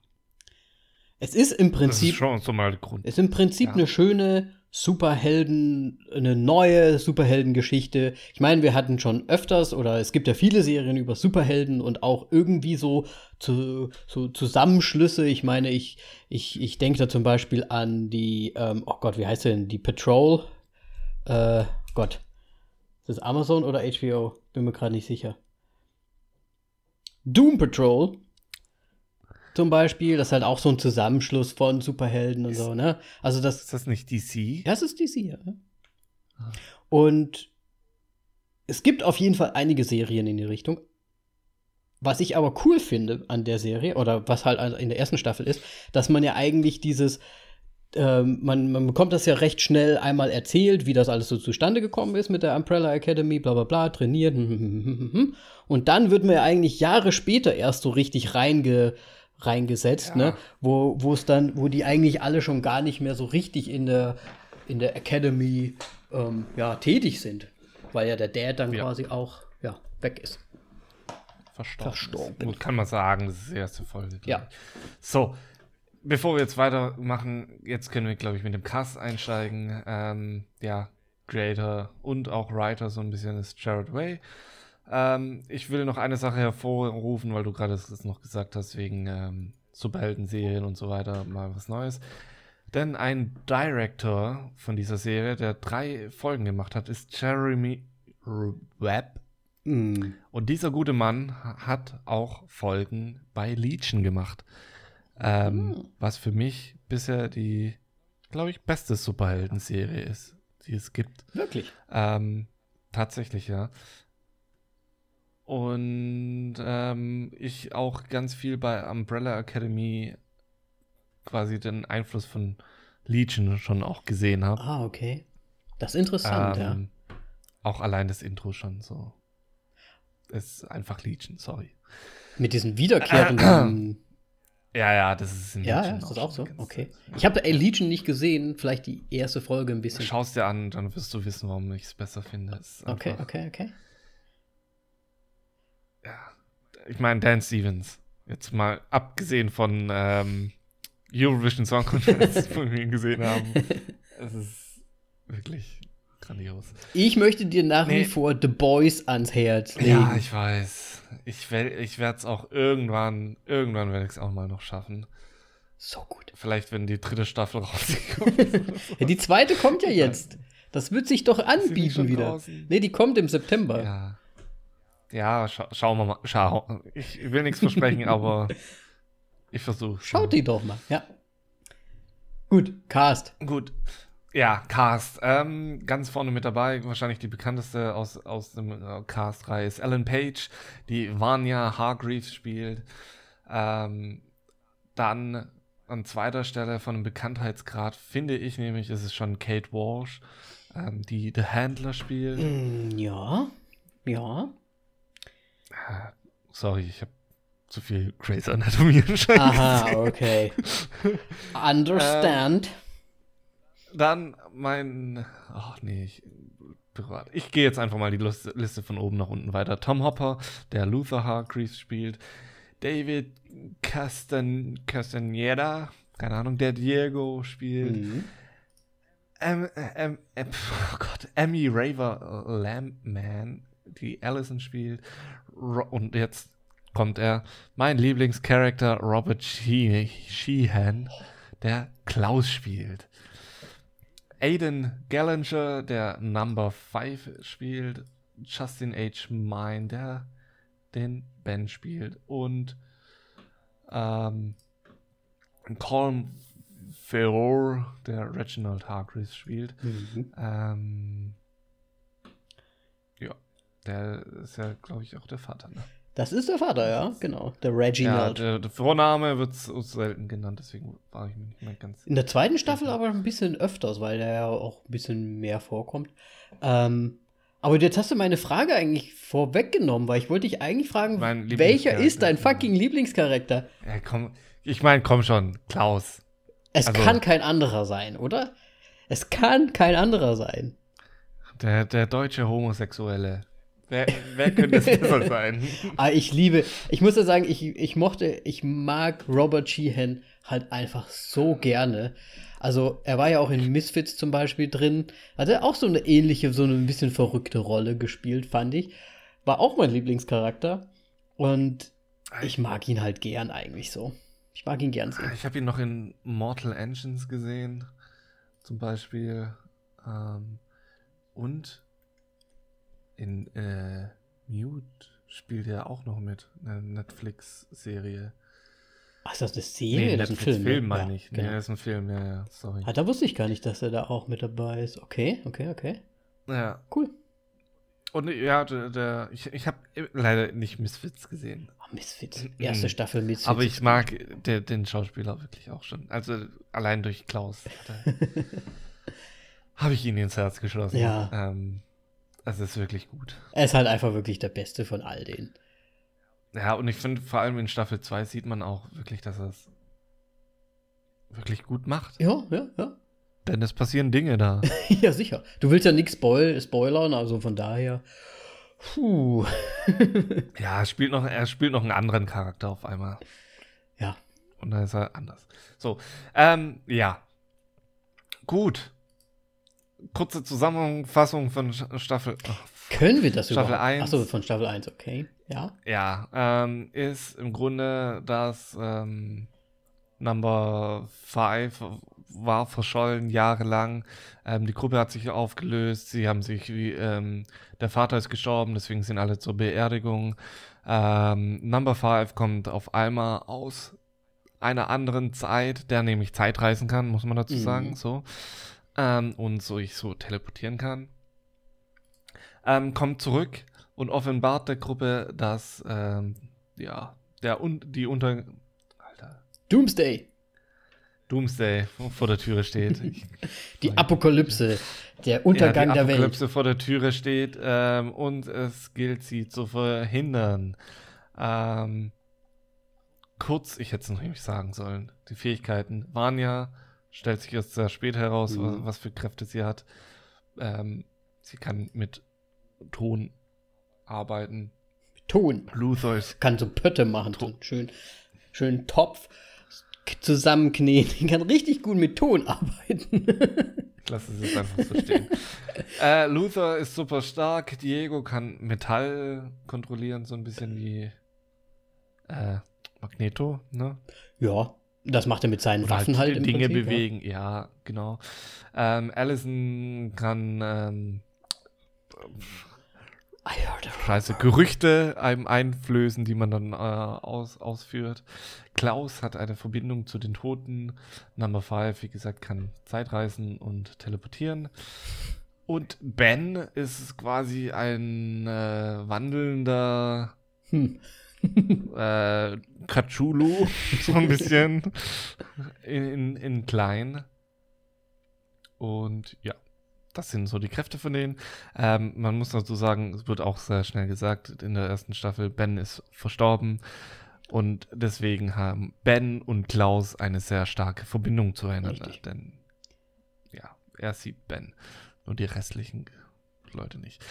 Es ist im das ist Prinzip, schon so mal Grund. ist im Prinzip Ja. eine schöne Superhelden, eine neue Superheldengeschichte. Ich meine, wir hatten schon öfters oder es gibt ja viele Serien über Superhelden und auch irgendwie so, zu, so Zusammenschlüsse. Ich meine, ich, ich, ich denke da zum Beispiel an die, ähm, oh Gott, wie heißt denn, die Patrol? Äh, Gott. Ist das Amazon oder HBO? Bin mir gerade nicht sicher. Doom Patrol zum Beispiel, das ist halt auch so ein Zusammenschluss von Superhelden und Ist- so, ne? Also das, Ist das nicht DC? ja, es ist DC, ja. Ah. Und es gibt auf jeden Fall einige Serien in die Richtung. Was ich aber cool finde an der Serie, oder was halt in der ersten Staffel ist, dass man ja eigentlich dieses, ähm, man, man bekommt das ja recht schnell einmal erzählt, wie das alles so zustande gekommen ist mit der Umbrella Academy, bla bla bla, trainiert. hm, hm, hm. Und dann wird man ja eigentlich Jahre später erst so richtig reinge, reingesetzt, Ja. ne? Wo, wo es dann, wo die eigentlich alle schon gar nicht mehr so richtig in der, in der Academy ähm, ja, tätig sind. Weil ja der Dad dann Ja. quasi auch ja, weg ist. Verstorben. Verstorben. Gut, kann man sagen, das ist die erste Folge. Ja. ich. So, bevor wir jetzt weitermachen, jetzt können wir, glaube ich, mit dem Cast einsteigen. Ähm, ja, Creator und auch Writer so ein bisschen ist Jared Way. Ähm, ich will noch eine Sache hervorrufen, weil du gerade das noch gesagt hast, wegen ähm, Superhelden-Serien und so weiter, mal was Neues. Denn ein Director von dieser Serie, der drei Folgen gemacht hat, ist Jeremy Webb. Mm. Und dieser gute Mann hat auch Folgen bei Legion gemacht. Ähm, Was für mich bisher die, glaube ich, beste Superhelden-Serie ist, die es gibt. Wirklich. Ähm, tatsächlich, ja. Und ähm, ich auch ganz viel bei Umbrella Academy quasi den Einfluss von Legion schon auch gesehen habe. Ah, okay. Das ist interessant, ja. Ähm, Auch allein das Intro schon so. Ist einfach Legion, sorry. Mit diesen wiederkehrenden. Ja, ja, das ist in ja, ja, ist das auch so? Okay. Ich habe Legion nicht gesehen, vielleicht die erste Folge ein bisschen. Schau es dir an, dann wirst du wissen, warum ich es besser finde. Es Okay, okay, okay. Ich meine, Dan Stevens. Jetzt mal abgesehen von ähm, Eurovision Song Contest, wo wir ihn gesehen haben. Es ist wirklich grandios. Ich möchte dir nach wie Nee. vor The Boys ans Herz legen. Ja, ich weiß. Ich, ich werde es auch irgendwann, irgendwann werde ich es auch mal noch schaffen. so gut. Vielleicht, wenn die dritte Staffel rauskommt. Ja, die zweite kommt ja jetzt. Das wird sich doch anbieten wieder. draußen? Nee, die kommt im September. ja. Ja, scha schauen wir mal. Schau. Ich will nichts versprechen, aber ich versuche. Schaut die doch mal, ja. Gut, Cast. Gut. Ja, Cast. Ähm, ganz vorne mit dabei, wahrscheinlich die bekannteste aus, aus dem äh, Cast-Reihe ist Ellen Page, die Vanya Hargreaves spielt. Ähm, dann an zweiter Stelle von dem Bekanntheitsgrad finde ich nämlich, ist es schon Kate Walsh, ähm, die The Handler spielt. Mm, ja, ja. Ah, Sorry, ich habe zu viel Grey's Anatomy anscheinend Aha, gesehen. okay. Understand. Dann mein. Ach nee, ich. Ich gehe jetzt einfach mal die Liste, Liste von oben nach unten weiter. Tom Hopper, der Luther Hargreaves spielt. David Castan Castaneda, keine Ahnung, der Diego spielt. Mhm. Ähm, ähm, ähm, oh Gott, Emmy Raver Lampman, die Allison spielt. Ro und jetzt kommt er, mein Lieblingscharakter Robert She Sheehan, der Klaus spielt. Aiden Gallinger, der Number 5 spielt. Justin H. Mine, der den Ben spielt. Und ähm, Colm Ferror, der Reginald Hargreaves spielt. Mhm. Ähm, der ist ja, glaube ich, auch der Vater. Ne? Das ist der Vater, ja, genau. Der Ja, Reginald. der, der Vorname wird so selten genannt, deswegen war ich mir nicht mehr ganz. In der zweiten Staffel aber ein bisschen öfters, weil der ja auch ein bisschen mehr vorkommt. Ähm, Aber jetzt hast du meine Frage eigentlich vorweggenommen, weil ich wollte dich eigentlich fragen, welcher ist dein fucking Lieblingscharakter? Ja, komm, ich meine, komm schon, Klaus. Es Also- kann kein anderer sein, oder? Es kann kein anderer sein. Der, der deutsche Homosexuelle. Wer, wer könnte es besser sein? Aber ich liebe, ich muss ja sagen, ich, ich mochte, ich mag Robert Sheehan halt einfach so gerne. Also, er war ja auch in Misfits zum Beispiel drin. Hat er auch so eine ähnliche, so eine ein bisschen verrückte Rolle gespielt, fand ich. War auch mein Lieblingscharakter. Und ich mag ihn halt gern eigentlich so. Ich mag ihn gern sehen. Ich habe ihn noch in Mortal Engines gesehen, zum Beispiel. Ähm, und in äh, Mute spielt er auch noch mit, eine Netflix-Serie. Ach, ist das eine Serie? das ist ein Film. Film ne? meine Ja, ich. Nee, Genau. das ist ein Film, ja, ja, sorry. Ah, da wusste ich gar nicht, dass er da auch mit dabei ist. Okay, okay, okay. Ja. Cool. Und ja, der, der ich, ich habe leider nicht Misfits gesehen. Oh, Misfits. Erste Staffel Misfits. Aber ich mag der, den Schauspieler wirklich auch schon. Also allein durch Klaus habe ich ihn ins Herz geschlossen. Ja. Ähm, es ist wirklich gut. Er ist halt einfach wirklich der Beste von all denen. Ja, und ich finde, vor allem in Staffel 2 sieht man auch wirklich, dass er es wirklich gut macht. Ja, ja, ja. Denn es passieren Dinge da. ja, sicher. Du willst ja nichts spoil spoilern, also von daher. Puh. ja, er spielt, noch, er spielt noch einen anderen Charakter auf einmal. ja. Und dann ist er anders. So, ähm, ja. Gut. Kurze Zusammenfassung von Staffel. ach, Können wir das Staffel überhaupt? 1. Achso, von Staffel 1, okay. Ja. Ja, ähm, ist im Grunde das ähm, Number 5 war verschollen jahrelang. Ähm, die Gruppe hat sich aufgelöst. Sie haben sich wie ähm, der Vater ist gestorben, deswegen sind alle zur Beerdigung. Ähm, Number 5 kommt auf einmal aus einer anderen Zeit, der nämlich Zeitreisen kann, muss man dazu Mhm. sagen, so. Ähm, und so ich so teleportieren kann. Ähm, kommt zurück und offenbart der Gruppe, dass ähm, ja, der un die unter Alter, Doomsday. Doomsday vor der Türe steht. Die Apokalypse. Der Untergang ja, die der Welt. Apokalypse vor der Türe steht ähm, und es gilt, sie zu verhindern. Ähm, kurz, ich hätte es noch nicht sagen sollen. Die Fähigkeiten waren ja, stellt sich erst sehr spät heraus, Mhm. was, was für Kräfte sie hat. Ähm, sie kann mit Ton arbeiten. Ton. Luthor ist Kann so Pötte machen. So schön, schön Topf zusammenkneten. Kann richtig gut mit Ton arbeiten. Ich lasse es jetzt einfach so stehen. äh, Luther ist super stark. Diego kann Metall kontrollieren, so ein bisschen wie äh, Magneto, ne? ja. Das macht er mit seinen Oder Waffen halt im Dinge Prinzip, bewegen, ja, genau. Ähm, Allison kann ähm, Ja. I heard a scheiße Gerüchte einem einflößen, die man dann äh, aus, ausführt. Klaus hat eine Verbindung zu den Toten. Number 5, wie gesagt, kann Zeitreisen und teleportieren. Und Ben ist quasi ein äh, wandelnder Hm. Äh, Cthulhu, so ein bisschen in, in, in klein. Und ja, das sind so die Kräfte von denen. Ähm, man muss dazu sagen, es wird auch sehr schnell gesagt in der ersten Staffel, Ben ist verstorben. Und deswegen haben Ben und Klaus eine sehr starke Verbindung zueinander. Richtig. Denn ja, er sieht Ben. Nur die restlichen Leute nicht.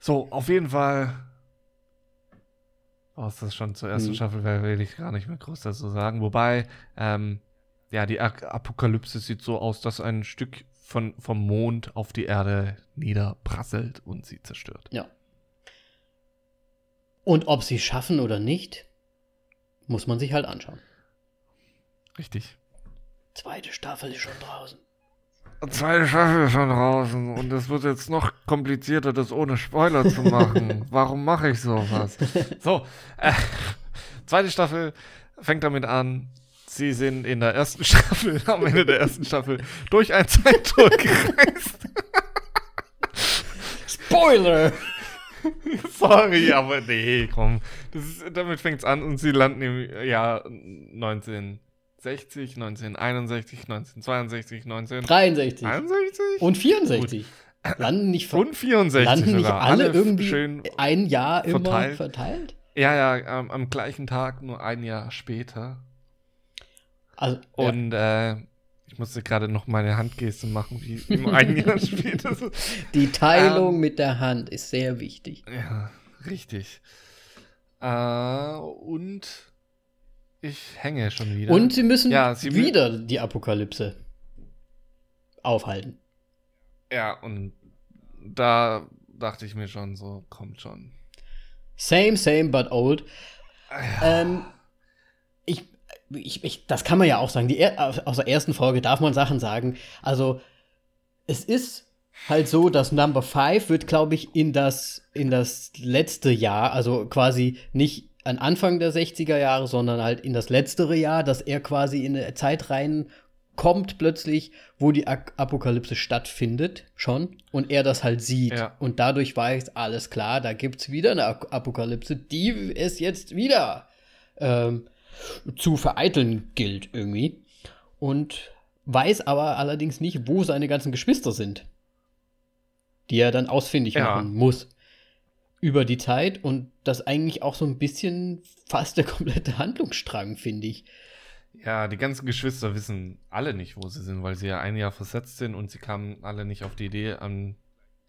So, auf jeden Fall war es das schon zur ersten Mhm. Staffel, weil will ich gar nicht mehr groß dazu sagen. Wobei, ähm, ja, die Apokalypse sieht so aus, dass ein Stück von, vom Mond auf die Erde niederprasselt und sie zerstört. Ja. Und ob sie schaffen oder nicht, muss man sich halt anschauen. Richtig. Zweite Staffel ist schon draußen. Zweite Staffel schon draußen und es wird jetzt noch komplizierter, das ohne Spoiler zu machen. Warum mache ich sowas? So, äh, zweite Staffel fängt damit an. Sie sind in der ersten Staffel, am Ende der ersten Staffel, durch ein Zeittor gereist. Spoiler! Sorry, aber nee, komm. Das ist, damit fängt's an und sie landen im Jahr 1960, 1961, 1962, 1961. 63. 61? Und 64. Landen nicht, Und 64 landen nicht sogar. alle, irgendwie schön. ein Jahr immer verteilt. Ja, ja, am, am gleichen Tag, nur ein Jahr später. Also, ja. Und äh, ich musste gerade noch meine Handgeste machen, wie nur ein Jahr später. Die Teilung ähm, mit der Hand ist sehr wichtig. Ja, richtig. Äh, und ich hänge schon wieder. Und sie müssen Ja, sie mü- wieder die Apokalypse aufhalten. Ja, und da dachte ich mir schon so, kommt schon. Same, same, but old. Ähm, ich, ich, ich, das kann man ja auch sagen. Die, aus der ersten Folge darf man Sachen sagen. Also, es ist halt so, dass Number 5 wird, glaube ich, in das, in das letzte Jahr, also quasi nicht an Anfang der 60er Jahre, sondern halt in das letztere Jahr, dass er quasi in eine Zeit reinkommt plötzlich, wo die Apokalypse stattfindet, schon, und er das halt sieht. Ja. Und dadurch weiß, alles klar, da gibt es wieder eine Apokalypse, die es jetzt wieder ähm, zu vereiteln gilt irgendwie. Und weiß aber allerdings nicht, wo seine ganzen Geschwister sind. Die er dann ausfindig Ja. machen muss. Über die Zeit und das eigentlich auch so ein bisschen fast der komplette Handlungsstrang, finde ich. Ja, die ganzen Geschwister wissen alle nicht, wo sie sind, weil sie ja ein Jahr versetzt sind und sie kamen alle nicht auf die Idee, am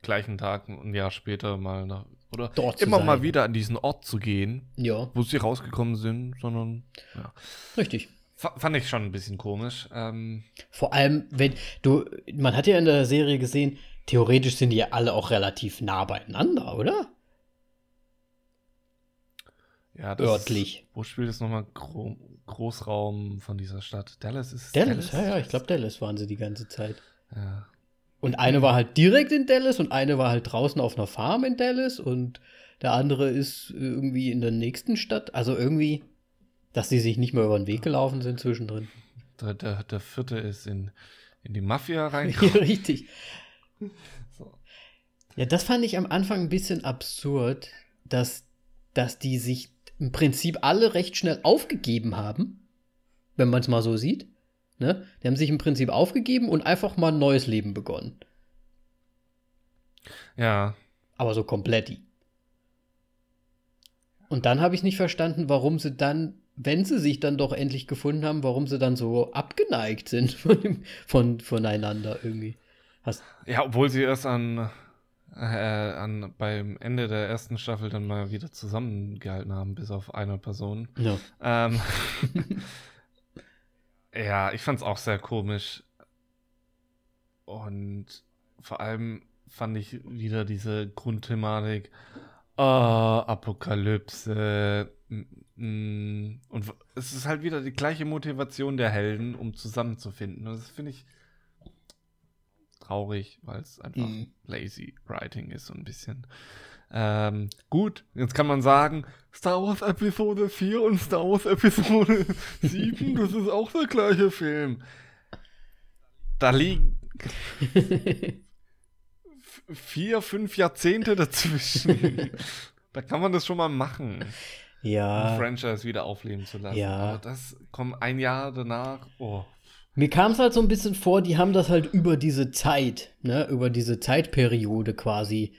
gleichen Tag ein Jahr später mal nach, oder Dort immer mal wieder an diesen Ort zu gehen, Ja, wo sie rausgekommen sind, sondern ja. richtig. F fand ich schon ein bisschen komisch. Ähm, Vor allem, wenn du, man hat ja in der Serie gesehen, theoretisch sind die ja alle auch relativ nah beieinander, oder? Ja, das Örtlich. Wo spielt es nochmal Gro Großraum von dieser Stadt? Dallas ist es Dallas, ja, ja, ich glaube, Dallas waren sie die ganze Zeit. Ja. Und eine war halt direkt in Dallas und eine war halt draußen auf einer Farm in Dallas und der andere ist irgendwie in der nächsten Stadt. Also irgendwie, dass sie sich nicht mehr über den Weg gelaufen sind zwischendrin. Der, der, der vierte ist in, in die Mafia Ja, reingekommen. richtig. So. Ja, das fand ich am Anfang ein bisschen absurd, dass, dass die sich im Prinzip alle recht schnell aufgegeben haben, wenn man es mal so sieht. Ne? Die haben sich im Prinzip aufgegeben und einfach mal ein neues Leben begonnen. Ja, Aber so komplett. Und dann habe ich nicht verstanden, warum sie dann, wenn sie sich dann doch endlich gefunden haben, warum sie dann so abgeneigt sind von, dem, von, voneinander irgendwie. Hast, Ja, obwohl sie erst an, äh, an beim Ende der ersten Staffel dann mal wieder zusammengehalten haben, bis auf eine Person. ja. Ähm, ja, ich fand's auch sehr komisch. Und vor allem fand ich wieder diese Grundthematik. Ah, Apokalypse. Und es ist halt wieder die gleiche Motivation der Helden, um zusammenzufinden. Und das finde ich traurig, weil es einfach Mhm. lazy writing ist, so ein bisschen. Ähm, gut, jetzt kann man sagen, Star Wars Episode 4 und Star Wars Episode 7, das ist auch der gleiche Film. Da liegen vier, fünf Jahrzehnte dazwischen. da kann man das schon mal machen, ein ja. Franchise wieder aufleben zu lassen. Ja. Aber das kommt ein Jahr danach. Oh. Mir kam es halt so ein bisschen vor, die haben das halt über diese Zeit, ne, über diese Zeitperiode quasi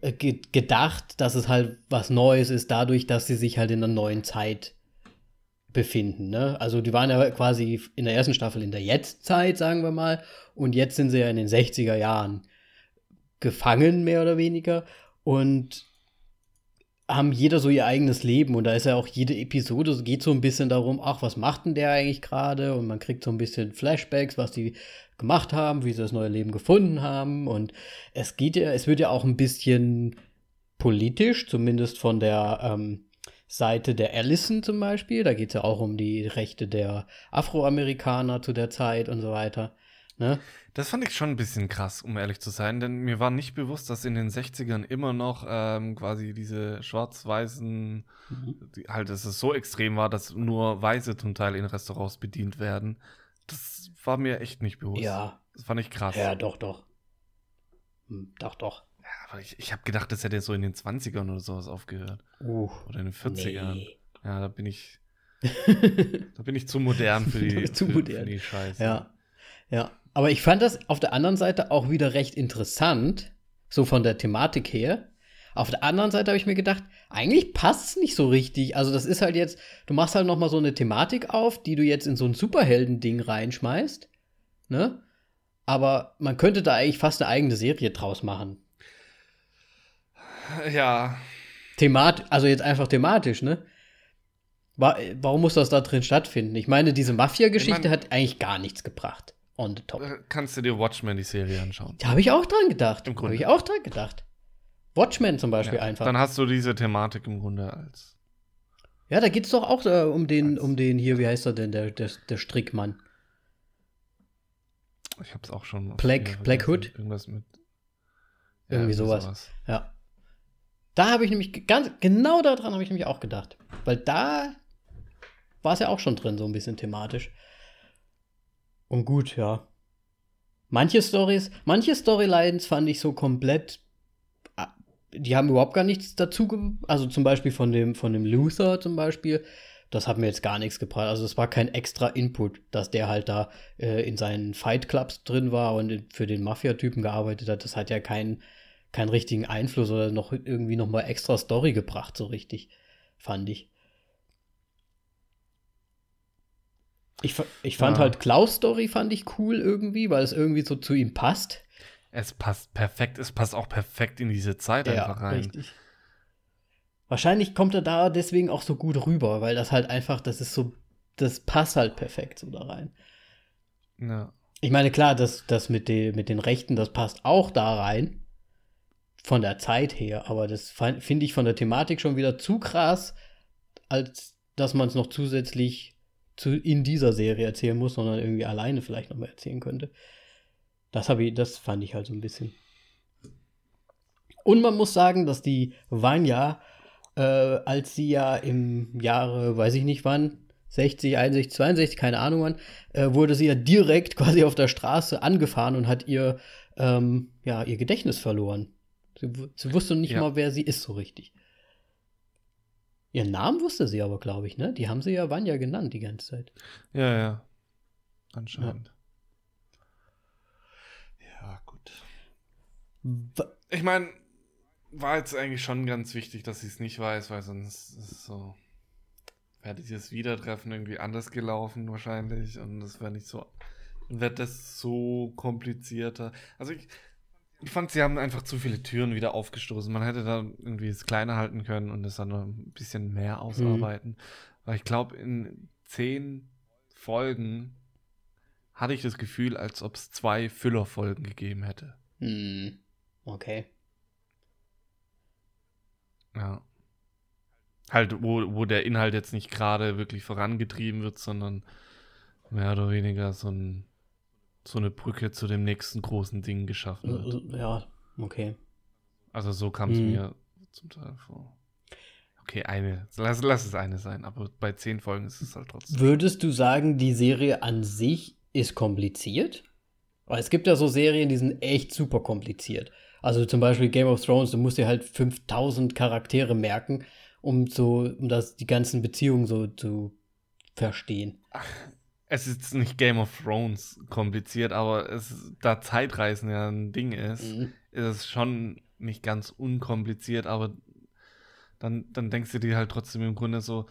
äh, ge gedacht, dass es halt was Neues ist, dadurch, dass sie sich halt in einer neuen Zeit befinden, ne? Also die waren ja quasi in der ersten Staffel in der Jetztzeit, sagen wir mal, und jetzt sind sie ja in den 60er Jahren gefangen, mehr oder weniger, und haben jeder so ihr eigenes Leben und da ist ja auch jede Episode so- geht so ein bisschen darum, ach, was macht denn der eigentlich gerade? Und man kriegt so ein bisschen Flashbacks, was die gemacht haben, wie sie das neue Leben gefunden haben und es geht ja, es wird ja auch ein bisschen politisch, zumindest von der ähm, Seite der Allison zum Beispiel. Da geht es ja auch um die Rechte der Afroamerikaner zu der Zeit und so weiter. Ne? Das fand ich schon ein bisschen krass, um ehrlich zu sein, denn mir war nicht bewusst, dass in den 60ern immer noch ähm, quasi diese schwarz-weißen, die, halt, dass es so extrem war, dass nur Weiße zum Teil in Restaurants bedient werden. Das war mir echt nicht bewusst. Ja, Das fand ich krass. ja, doch, doch. Hm, Doch, doch. Ja, aber ich, ich habe gedacht, das hätte so in den 20ern oder sowas aufgehört. Uh, Oder in den 40ern. nee. Ja, da bin ich, da bin ich zu modern für die, Zu für, modern. für die Scheiße. Ja, ja. Aber ich fand das auf der anderen Seite auch wieder recht interessant, so von der Thematik her. Auf der anderen Seite habe ich mir gedacht, eigentlich passt es nicht so richtig. Also das ist halt jetzt, du machst halt noch mal so eine Thematik auf, die du jetzt in so ein Superhelden-Ding reinschmeißt, ne? Aber man könnte da eigentlich fast eine eigene Serie draus machen. Ja. Themat, also jetzt einfach thematisch, ne? Warum muss das da drin stattfinden? Ich meine, diese Mafia-Geschichte Ich mein- hat eigentlich gar nichts gebracht. On the top. Äh, Kannst du dir Watchmen die Serie anschauen? Da habe ich auch dran gedacht. Im Habe Grunde. ich auch dran gedacht. Watchmen zum Beispiel Ja. einfach. Dann hast du diese Thematik im Grunde als. ja, da geht es doch auch äh, um den, um den hier, wie heißt er denn, der, der, der Strickmann. Ich hab's auch schon. Black- Black. Hood? Irgendwas mit. Irgendwie sowas. Ja. Da habe ich nämlich ganz genau daran habe ich nämlich auch gedacht. Weil da war es ja auch schon drin, so ein bisschen thematisch. Und gut, ja. Manche Stories, manche Storylines fand ich so komplett. ah, Die haben überhaupt gar nichts dazu. Also zum Beispiel von dem, von dem Luther zum Beispiel. Das hat mir jetzt gar nichts gebracht. Also es war kein extra Input, dass der halt da äh, in seinen Fight Clubs drin war und für den Mafia-Typen gearbeitet hat. Das hat ja keinen keinen richtigen Einfluss oder noch irgendwie noch mal extra Story gebracht, so richtig, fand ich. Ich, ich fand Ja. halt Klaus Story fand ich cool irgendwie, weil es irgendwie so zu ihm passt. Es passt perfekt. Es passt auch perfekt in diese Zeit einfach rein. richtig. Wahrscheinlich kommt er da deswegen auch so gut rüber, weil das halt einfach, das ist so, das passt halt perfekt so da rein. Ja. Ich meine, klar, das, das mit, den, mit den Rechten, das passt auch da rein. Von der Zeit her. Aber das fin- finde ich von der Thematik schon wieder zu krass, als dass man es noch zusätzlich zu, in dieser Serie erzählen muss, sondern irgendwie alleine vielleicht noch mal erzählen könnte. Das, ich, das fand ich halt so ein bisschen. Und man muss sagen, dass die Vanya, äh, als sie ja im Jahre, weiß ich nicht wann, 60, 61, 62, keine Ahnung wann, äh, wurde sie ja direkt quasi auf der Straße angefahren und hat ihr, ähm, ja, ihr Gedächtnis verloren. Sie, sie wusste nicht Ja. mal, wer sie ist so richtig. Ihren Namen wusste sie aber, glaube ich, ne? Die haben sie ja Vanya genannt die ganze Zeit. Ja, ja. Anscheinend. Ja, gut. Wa- Ich meine, war jetzt eigentlich schon ganz wichtig, dass sie es nicht weiß, weil sonst ist es so. Wäre dieses Wiedertreffen irgendwie anders gelaufen, wahrscheinlich. Und das wäre nicht so. Wird das so komplizierter. Also ich, ich fand, sie haben einfach zu viele Türen wieder aufgestoßen. Man hätte da irgendwie es kleiner halten können und es dann noch ein bisschen mehr ausarbeiten. Weil ich glaube, in zehn Folgen hatte ich das Gefühl, als ob es zwei Füllerfolgen gegeben hätte. Hm, okay. Ja. Halt, wo, wo der Inhalt jetzt nicht gerade wirklich vorangetrieben wird, sondern mehr oder weniger so, ein, so eine Brücke zu dem nächsten großen Ding geschaffen wird. Ja, okay. Also so kam es Mhm. mir zum Teil vor. Okay, eine. Lass, lass es eine sein, aber bei zehn Folgen ist es halt trotzdem. Würdest du sagen, die Serie an sich ist kompliziert? Weil es gibt ja so Serien, die sind echt super kompliziert. Also zum Beispiel Game of Thrones, du musst dir halt 5000 Charaktere merken, um so, um das, die ganzen Beziehungen so zu verstehen. Es ist nicht Game of Thrones kompliziert, aber es, da Zeitreisen ja ein Ding ist, Mhm. ist es schon nicht ganz unkompliziert, aber dann, dann denkst du dir halt trotzdem im Grunde so,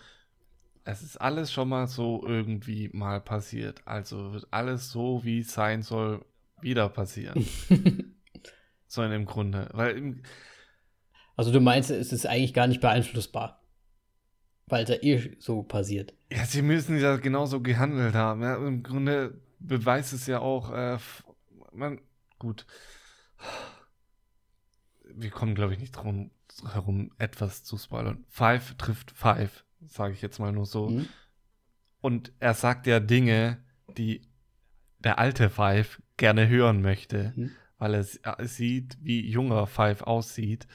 es ist alles schon mal so irgendwie mal passiert. Also wird alles so, wie es sein soll, wieder passieren. so in dem Grunde. Weil im, Also du meinst, es ist eigentlich gar nicht beeinflussbar. Weil es ja eh so passiert. ja, sie müssen ja genauso gehandelt haben. Ja, Im Grunde beweist es ja auch, äh, man, gut. Wir kommen, glaube ich, nicht drum herum, etwas zu spoilern. Five trifft Five, sage ich jetzt mal nur so. Mhm. Und er sagt ja Dinge, die der alte Five gerne hören möchte, Mhm. weil er sieht, wie junger Five aussieht.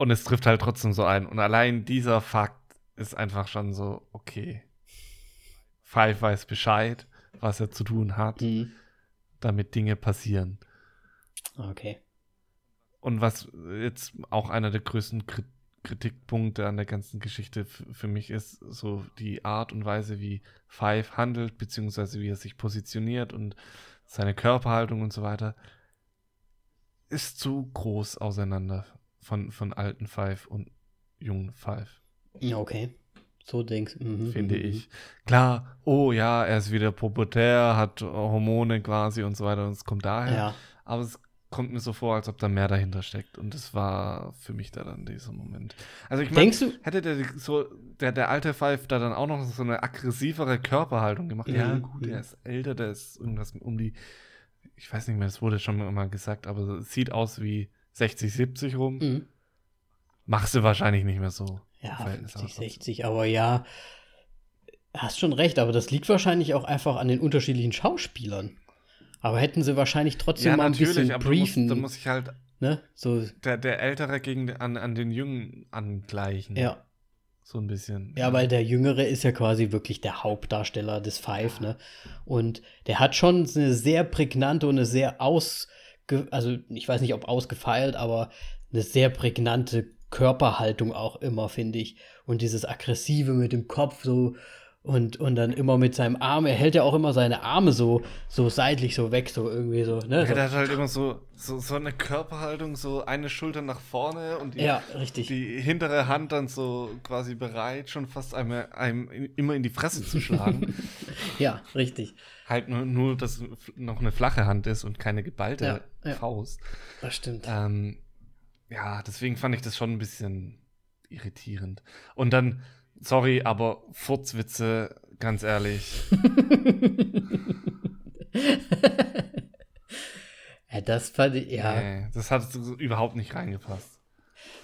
Und es trifft halt trotzdem so ein. Und allein dieser Fakt ist einfach schon so, okay. Five weiß Bescheid, was er zu tun hat, Mhm. damit Dinge passieren. Okay. Und was jetzt auch einer der größten Kri Kritikpunkte an der ganzen Geschichte für mich ist so die Art und Weise, wie Five handelt, beziehungsweise wie er sich positioniert und seine Körperhaltung und so weiter, ist zu groß auseinander von, von alten Five und jungen Five. Okay. So denkst mhm, Finde mhm. ich. Klar, oh ja, er ist wieder pubertär, hat Hormone quasi und so weiter und es kommt daher. Ja. Aber es kommt mir so vor, als ob da mehr dahinter steckt. Und das war für mich da dann dieser Moment. Also ich meine, hätte der so, der, der alte Five da dann auch noch so eine aggressivere Körperhaltung gemacht. Mhm. Ja, gut, der ist älter, der ist irgendwas um die, ich weiß nicht mehr, das wurde schon mal gesagt, aber es sieht aus wie 60, 70 rum. Mhm. Machst du wahrscheinlich nicht mehr so. Ja, 50, 60, aber ja, hast schon recht, aber das liegt wahrscheinlich auch einfach an den unterschiedlichen Schauspielern. Aber hätten sie wahrscheinlich trotzdem ja, mal ein bisschen aber briefen. Da muss ich halt ne? so der, der Ältere gegen an, an den Jungen angleichen. Ja. So ein bisschen. Ja, weil der Jüngere ist ja quasi wirklich der Hauptdarsteller des Five, ja. ne? Und der hat schon eine sehr prägnante und eine sehr aus, also ich weiß nicht, ob ausgefeilt, aber eine sehr prägnante Körperhaltung auch immer, finde ich. Und dieses Aggressive mit dem Kopf so und, und dann immer mit seinem Arm, er hält ja auch immer seine Arme so, so seitlich so weg, so irgendwie so. Ne? Er hat halt immer so, so, so eine Körperhaltung, so eine Schulter nach vorne und die, ja, die hintere Hand dann so quasi bereit, schon fast einem, einem immer in die Fresse zu schlagen. ja, richtig. Halt nur, nur, dass noch eine flache Hand ist und keine geballte ja, ja. Faust. Das stimmt. Ähm, ja, deswegen fand ich das schon ein bisschen irritierend. Und dann, sorry, aber Furzwitze, ganz ehrlich. ja, das fand ich, ja. Nee, das hat überhaupt nicht reingepasst.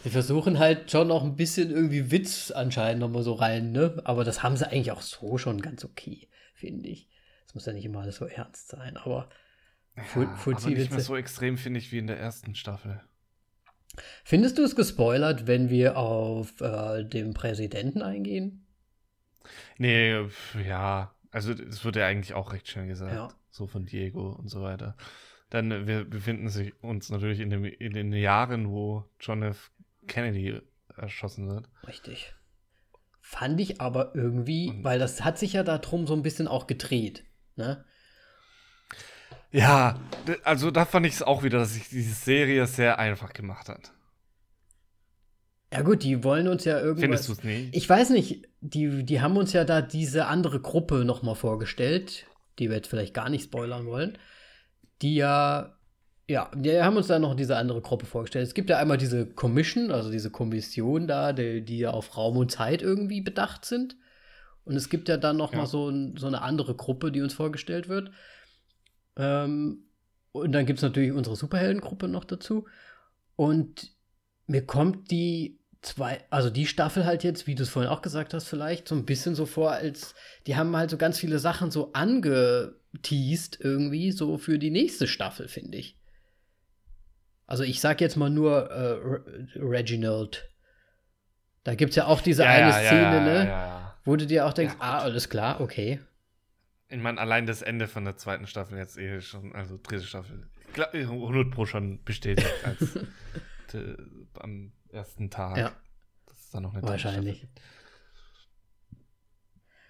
Sie versuchen halt schon noch ein bisschen irgendwie Witz anscheinend nochmal so rein, ne? Aber das haben sie eigentlich auch so schon ganz okay, finde ich. Muss ja nicht immer alles so ernst sein, aber. Ja, aber nicht mehr so extrem, finde ich, wie in der ersten Staffel. Findest du es gespoilert, wenn wir auf äh, den Präsidenten eingehen? Nee, ja. Also, es wird ja eigentlich auch recht schnell gesagt. Ja. So von Diego und so weiter. Dann, äh, wir befinden uns natürlich in, dem, in den Jahren, wo John F. Kennedy erschossen wird. Richtig. Fand ich aber irgendwie, und weil das hat sich ja darum so ein bisschen auch gedreht. Ne? Ja, also da fand ich es auch wieder, dass sich diese Serie sehr einfach gemacht hat. Ja gut, die wollen uns ja irgendwie. Findest du es nicht? Ich weiß nicht, die, die haben uns ja da diese andere Gruppe nochmal vorgestellt, die wir jetzt vielleicht gar nicht spoilern wollen, die ja, ja, die haben uns da noch diese andere Gruppe vorgestellt. Es gibt ja einmal diese Commission, also diese Kommission da, die, die ja auf Raum und Zeit irgendwie bedacht sind. Und es gibt ja dann noch ja. mal so, so eine andere Gruppe, die uns vorgestellt wird. Ähm, und dann gibt es natürlich unsere Superheldengruppe noch dazu. Und mir kommt die zwei, also die Staffel halt jetzt, wie du es vorhin auch gesagt hast, vielleicht so ein bisschen so vor, als die haben halt so ganz viele Sachen so angeteased irgendwie, so für die nächste Staffel, finde ich. Also ich sag jetzt mal nur äh, Reginald. Da gibt es ja auch diese ja, eine ja, Szene, ja, ne? Wo du dir auch denkst, ah, alles klar, okay. Ich meine, allein das Ende von der zweiten Staffel jetzt eh schon, also dritte Staffel, ich glaube, 100 Pro schon bestätigt als am ersten Tag. Ja. Das ist dann noch eine Wahrscheinlich.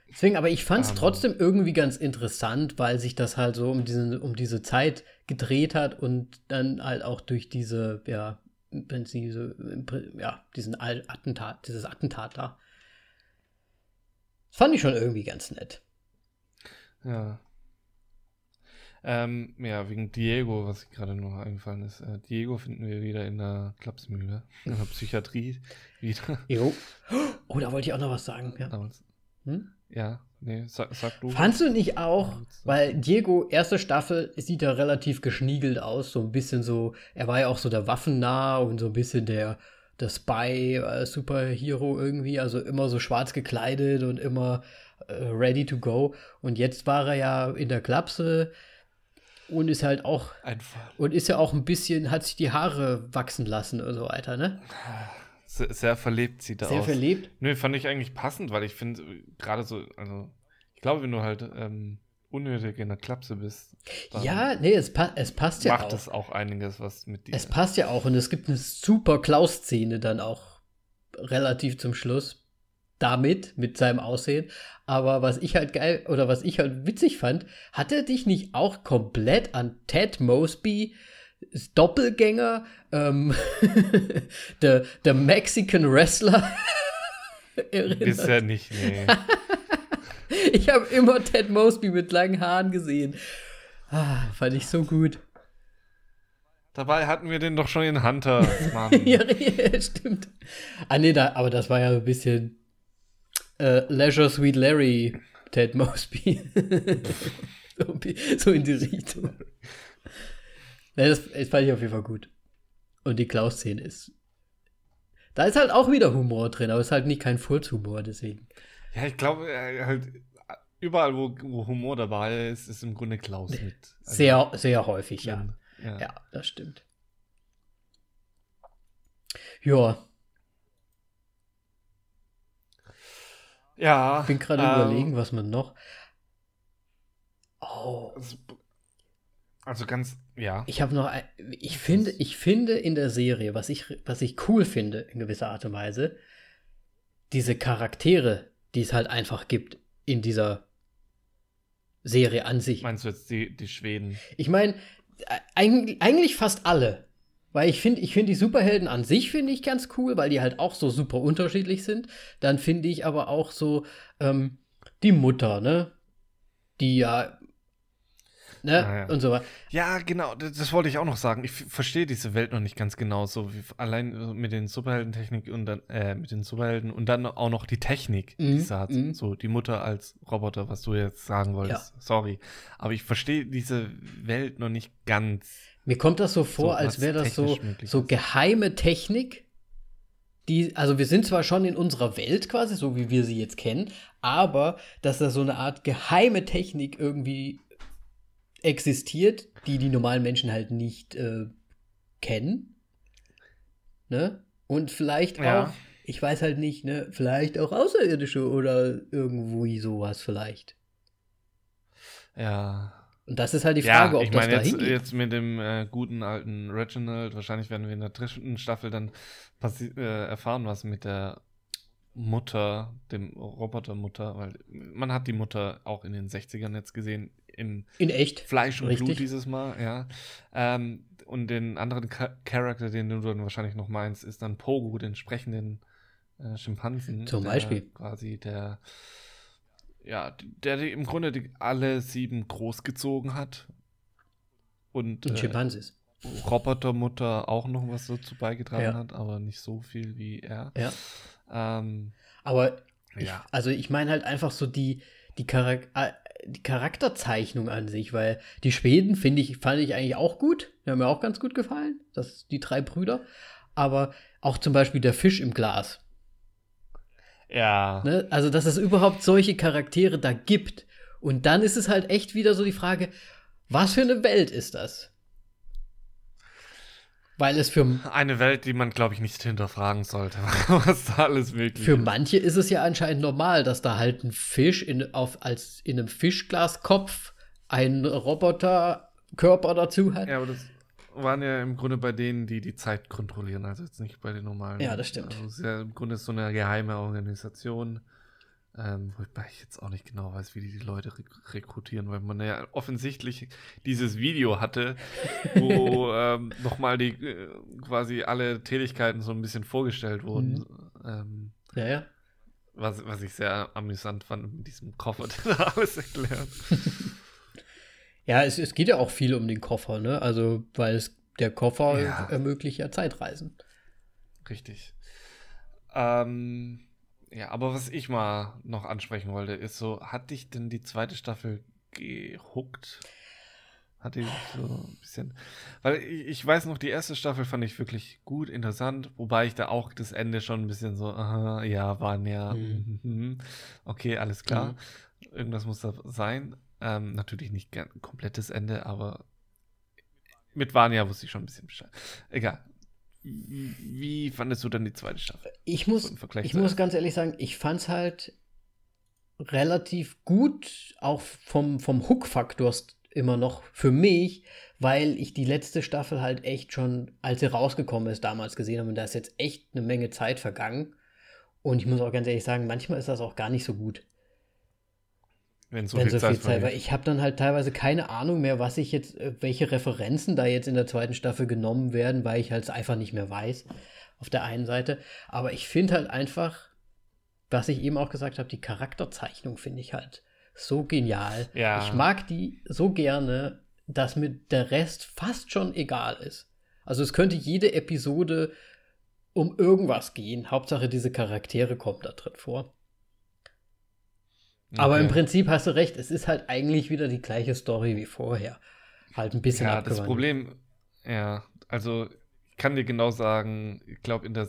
Deswegen, aber ich fand es um, ähm. trotzdem irgendwie ganz interessant, weil sich das halt so um, diesen, um diese Zeit gedreht hat und dann halt auch durch diese, ja, wenn sie so, ja, diesen Attentat, dieses Attentat da. Das fand ich schon irgendwie ganz nett. Ja. Ähm, ja, wegen Diego, was gerade noch eingefallen ist. Äh, Diego finden wir wieder in der Klapsmühle, in der Psychiatrie wieder. Jo. Oh, da wollte ich auch noch was sagen. Ja, hm? ja nee, sag, sag, du. Fandst du nicht auch, weil Diego, erste Staffel, sieht ja relativ geschniegelt aus, so ein bisschen so, er war ja auch so der Waffennah und so ein bisschen der, der Spy-Superhero äh, irgendwie, also immer so schwarz gekleidet und immer äh, ready to go. Und jetzt war er ja in der Klapse und ist halt auch. Einfach. Und ist ja auch ein bisschen, hat sich die Haare wachsen lassen und so weiter, ne? Sehr, sehr verlebt sieht er sehr aus. Sehr verlebt? Nö, fand ich eigentlich passend, weil ich finde, gerade so, also, ich glaube, wenn du halt ähm, unnötig in der Klapse bist. Ja, nee, es, pa es passt ja macht auch. Macht es auch einiges, was mit dir. Es passt ja auch und es gibt eine super Klaus-Szene dann auch relativ zum Schluss damit, mit seinem Aussehen. Aber was ich halt geil oder was ich halt witzig fand, hat er dich nicht auch komplett an Ted Mosby, Doppelgänger, ähm, der, der Mexican Wrestler erinnert? Bisher nicht, nee. ich habe immer Ted Mosby mit langen Haaren gesehen. Ah, fand ich so gut. Dabei hatten wir den doch schon in Hunter, Mann. ja, stimmt. Ah, nee, da, aber das war ja ein bisschen äh, Leisure Sweet Larry, Ted Mosby. so, so, in die Richtung. Ja, das, das fand ich auf jeden Fall gut. Und die Klaus-Szene ist. Da ist halt auch wieder Humor drin, aber es ist halt nicht kein Furzhumor, deswegen. Ja, ich glaube, äh, halt überall, wo, wo, Humor dabei ist, ist im Grunde Klaus mit. Also sehr, sehr häufig, ja. ja. Ja, das stimmt. Ja. Ja. Ich bin gerade ähm, überlegen, was man noch. Oh. Also ganz, ja. Ich habe noch, ich finde, ich finde in der Serie, was ich, was ich cool finde in gewisser Art und Weise, diese Charaktere, die es halt einfach gibt in dieser Serie an sich. Meinst du jetzt die, die Schweden? Ich meine, eigentlich, eigentlich fast alle. Weil ich finde, ich finde die Superhelden an sich finde ich ganz cool, weil die halt auch so super unterschiedlich sind. Dann finde ich aber auch so ähm, die Mutter, ne? Die ja Ne? Ah, ja. Und so weiter. Ja, genau, das, das, wollte ich auch noch sagen. Ich verstehe diese Welt noch nicht ganz genau, so wie allein mit den Superheldentechnik und dann, äh, mit den Superhelden und dann auch noch die Technik, mhm. die sie hat. Mhm. So die Mutter als Roboter, was du jetzt sagen wolltest. Ja. Sorry. Aber ich verstehe diese Welt noch nicht ganz. Mir kommt das so vor, so, als wäre das so, so geheime Technik. Die, also wir sind zwar schon in unserer Welt quasi, so wie wir sie jetzt kennen, aber dass da so eine Art geheime Technik irgendwie existiert, die die normalen Menschen halt nicht äh, kennen. Ne? Und vielleicht ja. auch, ich weiß halt nicht, ne, vielleicht auch Außerirdische oder irgendwo sowas vielleicht. Ja. Und das ist halt die Frage, ja, ob das da jetzt, jetzt mit dem äh, guten alten Reginald, wahrscheinlich werden wir in der dritten Staffel dann äh, erfahren, was mit der Mutter, dem Robotermutter, weil man hat die Mutter auch in den 60ern jetzt gesehen, in, in echt Fleisch und Richtig. Blut dieses Mal, ja. Ähm, und den anderen Charakter, den du dann wahrscheinlich noch meinst, ist dann Pogo, den sprechenden äh, Schimpansen. Zum Beispiel. Quasi der, ja, der, im Grunde die, alle sieben großgezogen hat. Und, und Schimpanses. Äh, Robotermutter auch noch was dazu beigetragen ja. hat, aber nicht so viel wie er. Ja. Ähm, aber ich, ja. also ich meine halt einfach so die, die Charak äh, die Charakterzeichnung an sich, weil die Schweden finde ich, fand ich eigentlich auch gut. Die haben mir auch ganz gut gefallen. Das, die drei Brüder. Aber auch zum Beispiel der Fisch im Glas. Ja. Ne? Also, dass es überhaupt solche Charaktere da gibt. Und dann ist es halt echt wieder so die Frage, was für eine Welt ist das? Weil es für. Eine Welt, die man, glaube ich, nicht hinterfragen sollte, was da alles möglich Für manche ist es ja anscheinend normal, dass da halt ein Fisch in, auf, als in einem Fischglaskopf ein Roboterkörper dazu hat. Ja, aber das waren ja im Grunde bei denen, die die Zeit kontrollieren, also jetzt nicht bei den normalen. Ja, das stimmt. Also es ist ja im Grunde so eine geheime Organisation. Ähm, wobei ich jetzt auch nicht genau weiß, wie die die Leute rekrutieren, weil man ja offensichtlich dieses Video hatte, wo ähm, nochmal die äh, quasi alle Tätigkeiten so ein bisschen vorgestellt wurden. Mhm. Ähm, ja, ja. Was, was ich sehr amüsant fand mit diesem Koffer, der da alles erklärt. ja, es, es geht ja auch viel um den Koffer, ne? Also, weil es, der Koffer ja. ermöglicht ja Zeitreisen. Richtig. Ähm, ja, aber was ich mal noch ansprechen wollte, ist so, hat dich denn die zweite Staffel gehuckt? Hat die so ein bisschen. Weil ich, ich, weiß noch, die erste Staffel fand ich wirklich gut, interessant, wobei ich da auch das Ende schon ein bisschen so, aha, ja, waren ja, mhm. mhm. okay, alles klar. Mhm. Irgendwas muss da sein. Ähm, natürlich nicht gern komplettes Ende, aber mit Vanya wusste ich schon ein bisschen Bescheid. Egal. Wie fandest du dann die zweite Staffel? Ich muss, ich muss ganz ehrlich sagen, ich fand es halt relativ gut, auch vom, vom Hook-Faktor immer noch für mich, weil ich die letzte Staffel halt echt schon, als sie rausgekommen ist, damals gesehen habe. Und da ist jetzt echt eine Menge Zeit vergangen. Und ich muss auch ganz ehrlich sagen, manchmal ist das auch gar nicht so gut. Wenn so wenn viel so viel Zeit, Zeit, weil vergeht. ich habe dann halt teilweise keine Ahnung mehr, was ich jetzt, äh, welche Referenzen da jetzt in der zweiten Staffel genommen werden, weil ich halt einfach nicht mehr weiß. Auf der einen Seite. Aber ich finde halt einfach, was ich eben auch gesagt habe, die Charakterzeichnung finde ich halt so genial. Ja. Ich mag die so gerne, dass mir der Rest fast schon egal ist. Also es könnte jede Episode um irgendwas gehen. Hauptsache diese Charaktere kommen da drin vor. Aber im. Prinzip hast du recht, es ist halt eigentlich wieder die gleiche Story wie vorher. Halt ein bisschen Ja, das abgewandelt. Problem, ja, also ich kann dir genau sagen, ich glaube in der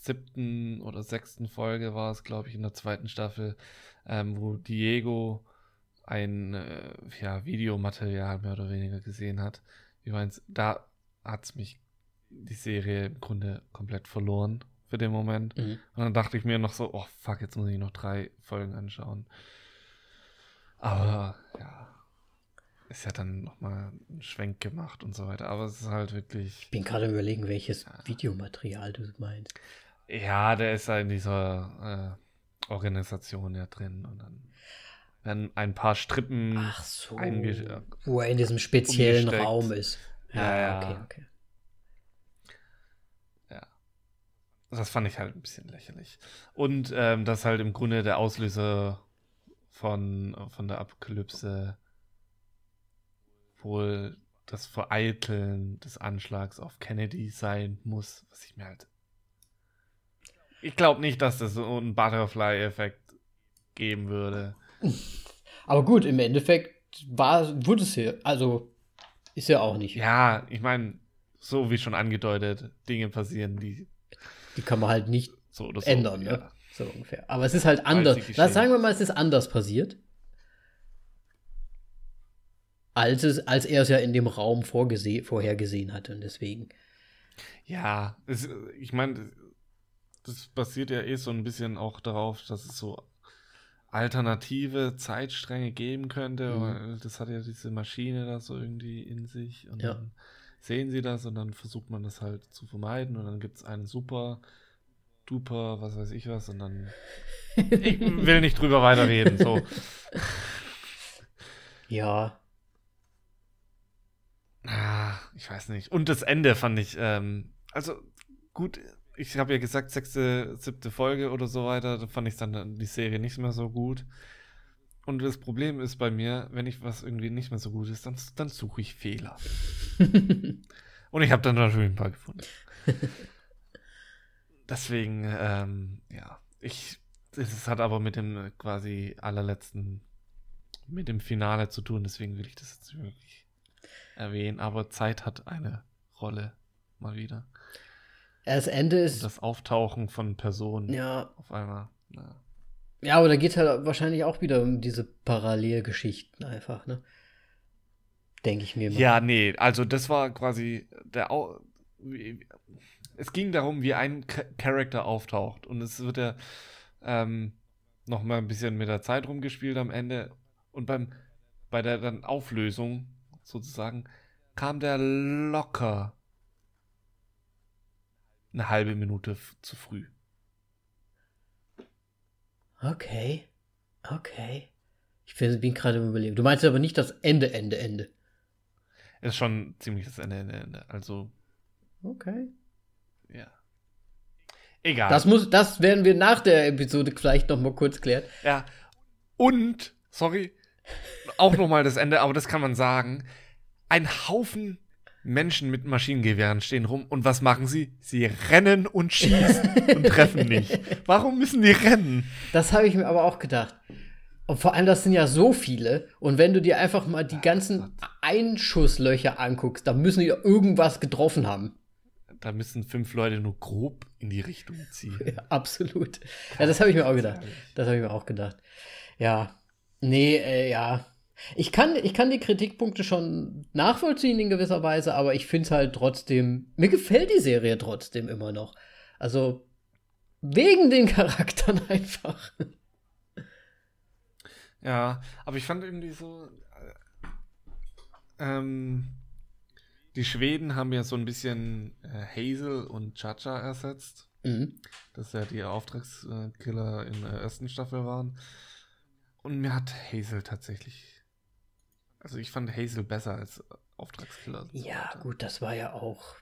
siebten oder sechsten Folge war es, glaube ich, in der zweiten Staffel, ähm, wo Diego ein äh, ja, Videomaterial mehr oder weniger gesehen hat. Wie meinst da hat es mich die Serie im Grunde komplett verloren für den Moment. Mhm. Und dann dachte ich mir noch so, oh fuck, jetzt muss ich noch drei Folgen anschauen. Aber ja, ist ja dann nochmal ein Schwenk gemacht und so weiter. Aber es ist halt wirklich, Ich bin gerade überlegen, welches Videomaterial du meinst. ja, der ist ja in dieser äh, Organisation ja drin und dann werden ein paar Strippen. Ach so. einge- Wo er in diesem speziellen umgesteckt. Raum ist. Ja, ja. okay, okay. Ja. Das fand ich halt ein bisschen lächerlich. Und ähm, das halt im Grunde der Auslöser von, von der Apokalypse wohl das Vereiteln des Anschlags auf Kennedy sein muss, was ich mir halt. Ich glaube nicht, dass das so einen Butterfly-Effekt geben würde. Aber gut, im Endeffekt war, wurde es hier, also ist ja auch nicht. Ja, ich meine, so wie schon angedeutet, Dinge passieren, die Die kann man halt nicht so so. ändern, ja. ne? So ungefähr. Aber es ist halt anders. geschehen. Lass sagen wir mal, es ist anders passiert. Als, es, als er es ja in dem Raum vorgese vorher gesehen hatte und deswegen. Ja, es, ich meine, das basiert ja eh so ein bisschen auch darauf, dass es so alternative Zeitstränge geben könnte, Mhm. das hat ja diese Maschine da so irgendwie in sich und Ja. dann sehen sie das und dann versucht man das halt zu vermeiden und dann gibt es einen super duper, was weiß ich was und dann ich will nicht drüber weiterreden, so. Ja, Ah, ich weiß nicht. Und das Ende fand ich, ähm, also gut, ich habe ja gesagt, sechste, siebte Folge oder so weiter, da fand ich dann die Serie nicht mehr so gut. Und das Problem ist bei mir, wenn ich was irgendwie nicht mehr so gut ist, dann, dann suche ich Fehler. Und ich habe dann natürlich ein paar gefunden. Deswegen, ähm, ja, ich, es hat aber mit dem äh, quasi allerletzten, mit dem Finale zu tun, deswegen will ich das jetzt wirklich erwähnen. Aber Zeit hat eine Rolle, mal wieder. das Ende Und ist. das Auftauchen von Personen Ja, auf einmal. Ja. Ja, aber da geht halt wahrscheinlich auch wieder um diese Parallelgeschichten einfach, ne? Denke ich mir mal. Ja, nee, also das war quasi der Au es ging darum, wie ein Cha- Charakter auftaucht und es wird ja ähm, noch mal ein bisschen mit der Zeit rumgespielt am Ende und beim bei der dann Auflösung sozusagen kam der locker eine halbe Minute zu früh. Okay. Okay. Ich bin gerade im Überlegen. Du meinst aber nicht das Ende, Ende, Ende. Ist schon ziemlich das Ende, Ende, Ende. Also, Okay. ja. Egal. Das muss, das werden wir nach der Episode vielleicht noch mal kurz klären. Ja. Und, sorry, auch nochmal das Ende, aber das kann man sagen. Ein Haufen Menschen mit Maschinengewehren stehen rum und was machen sie? Sie rennen und schießen und treffen nicht. Warum müssen die rennen? Das habe ich mir aber auch gedacht. Und vor allem, das sind ja so viele. Und wenn du dir einfach mal die ganzen Einschusslöcher anguckst, da müssen die irgendwas getroffen haben. Da müssen fünf Leute nur grob in die Richtung ziehen. Ja, absolut. Ja, das habe ich mir auch gedacht. Das habe ich mir auch gedacht. Ja. Nee, äh, ja. Ich kann, ich kann die Kritikpunkte schon nachvollziehen in gewisser Weise, aber ich finde es halt trotzdem. Mir gefällt die Serie trotzdem immer noch. Also, wegen den Charakteren einfach. Ja, aber ich fand irgendwie so, äh, ähm, die Schweden haben ja so ein bisschen äh, Hazel und Chacha ersetzt. Mhm. dass ja die Auftragskiller in der ersten Staffel waren. Und mir hat Hazel tatsächlich. Also ich fand Hazel besser als Auftragskiller. Ja, gut, das war ja auch.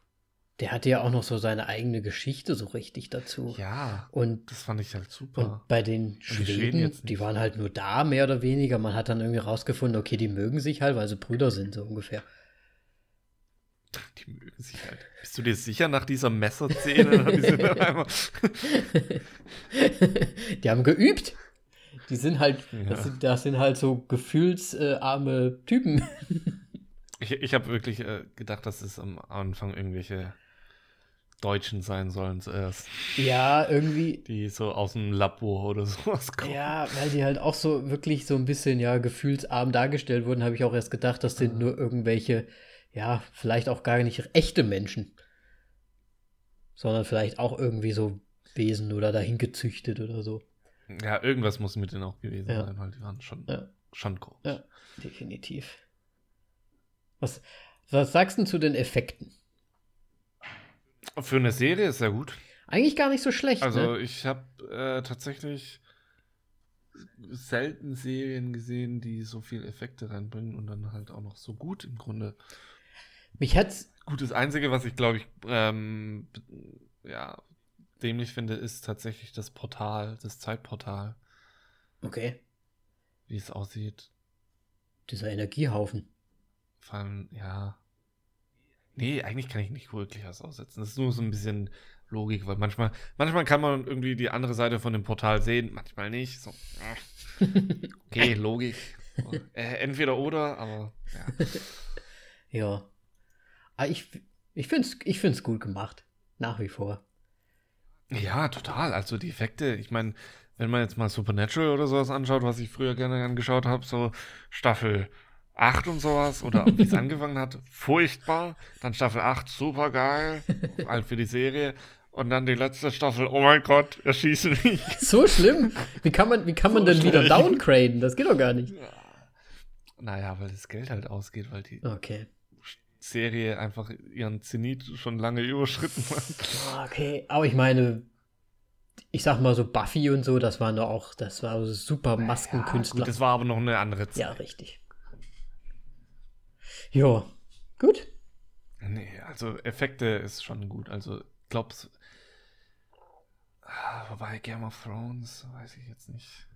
Der hatte ja auch noch so seine eigene Geschichte so richtig dazu. Ja, Und, das fand ich halt und super. bei den die Schweden Schweden, jetzt die waren halt nur da, mehr oder weniger. Man hat dann irgendwie rausgefunden, okay, die mögen sich halt, weil sie Brüder sind, so ungefähr. Die mögen sich halt. Bist du dir sicher nach dieser Messerszene? die die haben geübt. Die sind halt, Ja. das, sind, das sind halt so gefühlsarme Typen. ich ich habe wirklich äh, gedacht, dass es am Anfang irgendwelche Deutschen sein sollen zuerst. ja, irgendwie. Die so aus dem Labor oder sowas kommen. Ja, weil die halt auch so wirklich so ein bisschen, ja, gefühlsarm dargestellt wurden, habe ich auch erst gedacht, das sind nur irgendwelche, ja, vielleicht auch gar nicht echte Menschen. Sondern vielleicht auch irgendwie so Wesen oder dahin gezüchtet oder so. Ja, irgendwas muss mit denen auch gewesen Ja. sein, weil die waren schon, Ja. schon groß. Ja, definitiv. Was, was sagst du zu den Effekten? Für eine Serie ist ja gut. Eigentlich gar nicht so schlecht, Also ne? ich habe äh, tatsächlich selten Serien gesehen, die so viel Effekte reinbringen und dann halt auch noch so gut im Grunde. Mich hat's. Gut, das Einzige, was ich glaube ich ähm, ja dämlich finde, ist tatsächlich das Portal, das Zeitportal, Okay, wie es aussieht. dieser Energiehaufen. Vor allem, ja. Nee, eigentlich kann ich nicht wirklich was aussetzen. Das ist nur so ein bisschen Logik, weil manchmal, manchmal kann man irgendwie die andere Seite von dem Portal sehen, manchmal nicht. So. äh. Okay, Logik. So, äh, entweder oder, aber ja. Ja. Aber ich, ich finde es ich find's gut gemacht. Nach wie vor. Ja, total. Also die Effekte, ich meine, wenn man jetzt mal Supernatural oder sowas anschaut, was ich früher gerne angeschaut habe, so Staffel 8 und sowas, oder wie es angefangen hat, furchtbar. Dann Staffel 8, super geil, halt für die Serie. Und dann die letzte Staffel, oh mein Gott, erschießen mich. So schlimm? Wie kann man, wie kann man So denn wieder schlecht. downgraden? Das geht doch gar nicht. Naja, weil das Geld halt ausgeht, weil die Okay. Serie einfach ihren Zenit schon lange überschritten hat. Okay, aber ich meine, ich sag mal so Buffy und so, das waren doch auch, das war so super Maskenkünstler. Gut, das war aber noch eine andere Zeit. ja, richtig. Ja, gut. Nee, also Effekte ist schon gut. Also, glaub's. Ah, Wobei Game of Thrones, weiß ich jetzt nicht.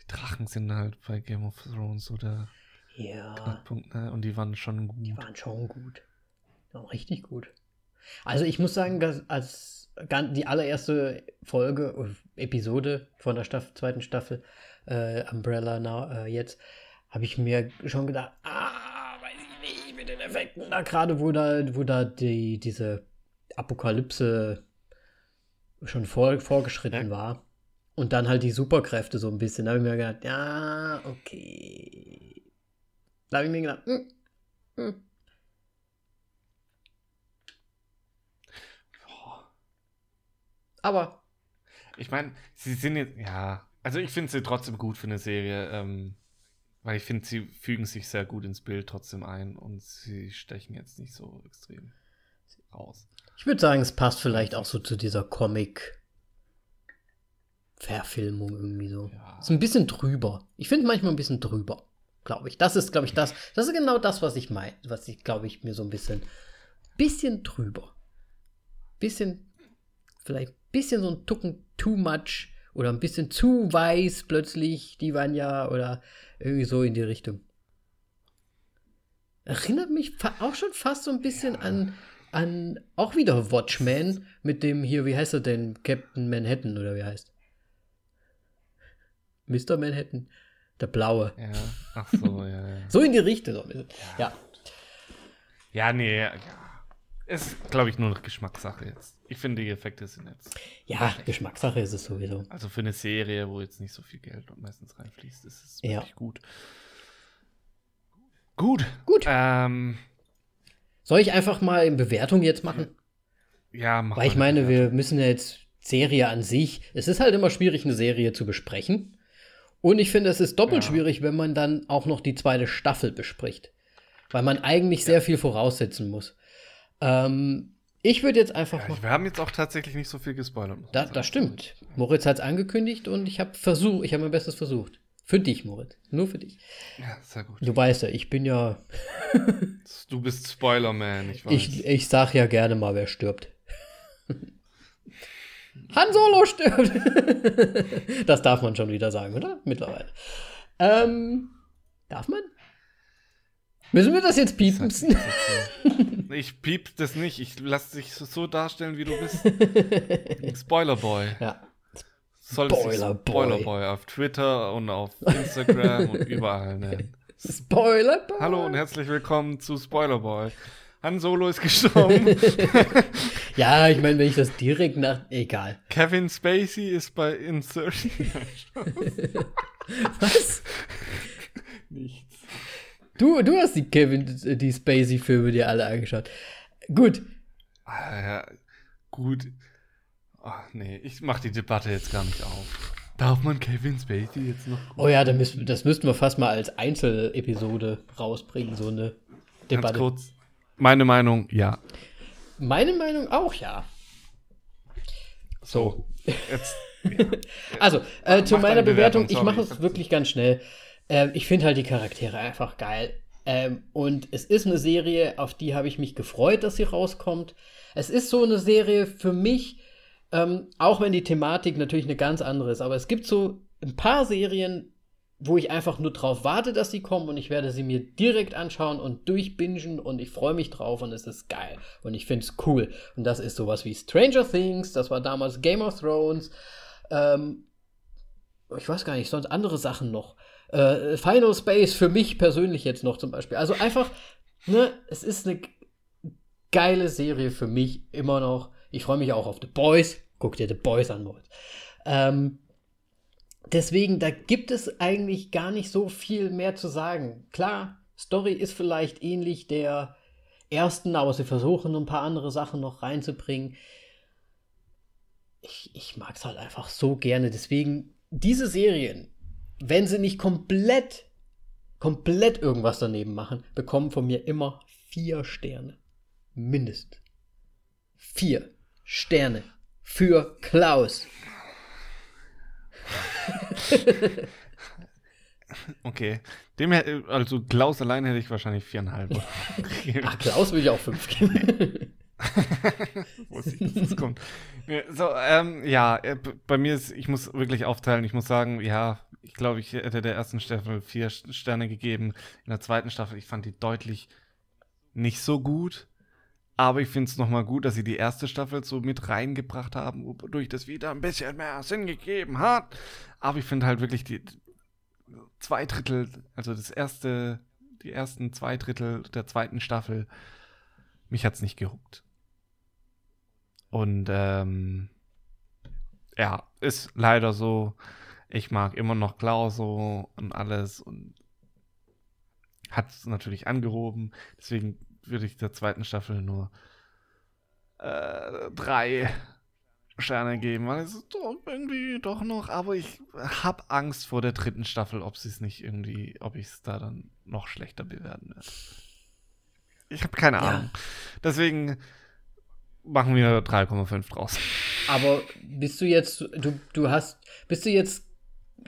Die Drachen sind halt bei Game of Thrones so der Ja, Knackpunkt, ne? Und die waren schon gut. die waren schon gut. Waren richtig gut. Also ich muss sagen, dass als die allererste Folge, äh, Episode von der Staff zweiten Staffel äh, Umbrella Now, äh, jetzt, habe ich mir schon gedacht, ah, weiß ich nicht, mit den Effekten. Da gerade, wo da, wo da die, diese Apokalypse schon vor, vorgeschritten Ja. war. Und dann halt die Superkräfte so ein bisschen. Da habe ich mir gedacht, ja, okay. Da habe ich mir gedacht, hm, hm. Boah. aber Ich meine, sie sind jetzt, ja. Also, ich finde sie trotzdem gut für eine Serie. Ähm, weil ich finde, sie fügen sich sehr gut ins Bild trotzdem ein und sie stechen jetzt nicht so extrem raus. ich würde sagen, es passt vielleicht auch so zu dieser Comic-Verfilmung irgendwie so. Ja. Ist ein bisschen drüber. Ich finde manchmal ein bisschen drüber, glaube ich. Das ist, glaube ich, das. Das ist genau das, was ich meine. Was ich, glaube ich, mir so ein bisschen, bisschen drüber. Bisschen, vielleicht ein bisschen so ein Tucken too much oder ein bisschen zu weiß plötzlich, die Vanya oder irgendwie so in die Richtung. Erinnert mich auch schon fast so ein bisschen an, an auch wieder Watchmen mit dem hier, wie heißt er denn? Captain Manhattan oder wie heißt? Mr. Manhattan. Der blaue. Ja, ach so, ja, ja. So in die Richtung. Ja. Ja, nee, ja. Ist, glaube ich, nur noch Geschmackssache jetzt. Ich finde, die Effekte sind jetzt. Ja, Geschmackssache ist es sowieso. Also für eine Serie, wo jetzt nicht so viel Geld meistens reinfließt, ist es Ja. wirklich gut. Gut. Gut. Ähm, Soll ich einfach mal in Bewertung jetzt machen? ja, mach Weil ich meine, wir müssen ja jetzt Serie an sich. Es ist halt immer schwierig, eine Serie zu besprechen. Und ich finde, es ist doppelt Ja. schwierig, wenn man dann auch noch die zweite Staffel bespricht. Weil man eigentlich sehr viel voraussetzen muss. Ähm, ich würde jetzt einfach ja, Wir haben jetzt auch tatsächlich nicht so viel gespoilert. Da, das stimmt. Moritz hat es angekündigt und ich habe versucht, ich habe mein Bestes versucht. Für dich, Moritz. Nur für dich. Ja, sehr gut. Du weißt ja, ich bin ja. du bist Spoiler-Man, ich weiß. Ich, ich sag ja gerne mal, wer stirbt. Han Solo stirbt. das darf man schon wieder sagen, oder? Mittlerweile. Ähm, darf man? Müssen wir das jetzt piepen? ich piep das nicht. Ich lasse dich so darstellen, wie du bist. Spoiler Boy. Ja. Spoiler Boy. Spoiler Boy auf Twitter und auf Instagram und überall nennen. Spoiler Boy. Hallo und herzlich willkommen zu Spoiler Boy. Han Solo ist gestorben. ja, ich meine, wenn ich das direkt nach. Egal. Kevin Spacey ist bei Insurgent. Was? Nichts. Du, du hast die Kevin, die Spacey-Filme dir alle angeschaut. Gut. Ah, ja, gut. Ach nee, ich mach die Debatte jetzt gar nicht auf. Darf man Kevin Spacey jetzt noch? Oh ja, das müssten, das müssten wir fast mal als Einzelepisode rausbringen, so eine Debatte. Ganz kurz. Meine Meinung, ja. Meine Meinung auch, ja. So. Jetzt, ja. also, äh, zu meiner Bewertung, Bewertung ich mache es wirklich ganz schnell. Ähm, ich finde halt die Charaktere einfach geil. Ähm, und es ist eine Serie, auf die habe ich mich gefreut, dass sie rauskommt. Es ist so eine Serie für mich, ähm, auch wenn die Thematik natürlich eine ganz andere ist. Aber es gibt so ein paar Serien, wo ich einfach nur drauf warte, dass sie kommen und ich werde sie mir direkt anschauen und durchbingen und ich freue mich drauf und es ist geil und ich finde es cool. Und das ist sowas wie Stranger Things, das war damals Game of Thrones, ähm, ich weiß gar nicht, sonst andere Sachen noch. Äh, Final Space für mich persönlich jetzt noch zum Beispiel. Also einfach, ne, es ist eine geile Serie für mich immer noch. Ich freue mich auch auf The Boys. Guck dir The Boys an, Moritz. Ähm, deswegen, da gibt es eigentlich gar nicht so viel mehr zu sagen. Klar, Story ist vielleicht ähnlich der ersten, aber sie versuchen ein paar andere Sachen noch reinzubringen. Ich, ich mag es halt einfach so gerne. Deswegen, diese Serien, wenn sie nicht komplett, komplett irgendwas daneben machen, bekommen von mir immer vier Sterne. Mindest. Vier Sterne für Klaus. okay. Dem also Klaus allein hätte ich wahrscheinlich viereinhalb. Ach, Klaus will ich auch fünf geben. Wusste ich, dass das kommt. So, ähm, ja, äh, bei mir ist, ich muss wirklich aufteilen. Ich muss sagen, ja, ich glaube, ich hätte der ersten Staffel vier Sterne gegeben. In der zweiten Staffel, ich fand die deutlich nicht so gut. Aber ich finde es nochmal gut, dass sie die erste Staffel so mit reingebracht haben, wodurch das wieder ein bisschen mehr Sinn gegeben hat. Aber ich finde halt wirklich die zwei Drittel, also das erste, die ersten zwei Drittel der zweiten Staffel, mich hat es nicht gehuckt. Und ähm, ja, ist leider so. Ich mag immer noch Klauso und alles und hat es natürlich angehoben. Deswegen würde ich der zweiten Staffel nur äh, drei Sterne geben, weil es ist doch irgendwie doch noch, aber ich habe Angst vor der dritten Staffel, ob sie es nicht irgendwie, ob ich es da dann noch schlechter bewerten werde. Ich habe keine ja. Ahnung. Deswegen machen wir 3,5 draus. Aber bist du jetzt, du, du hast, bist du jetzt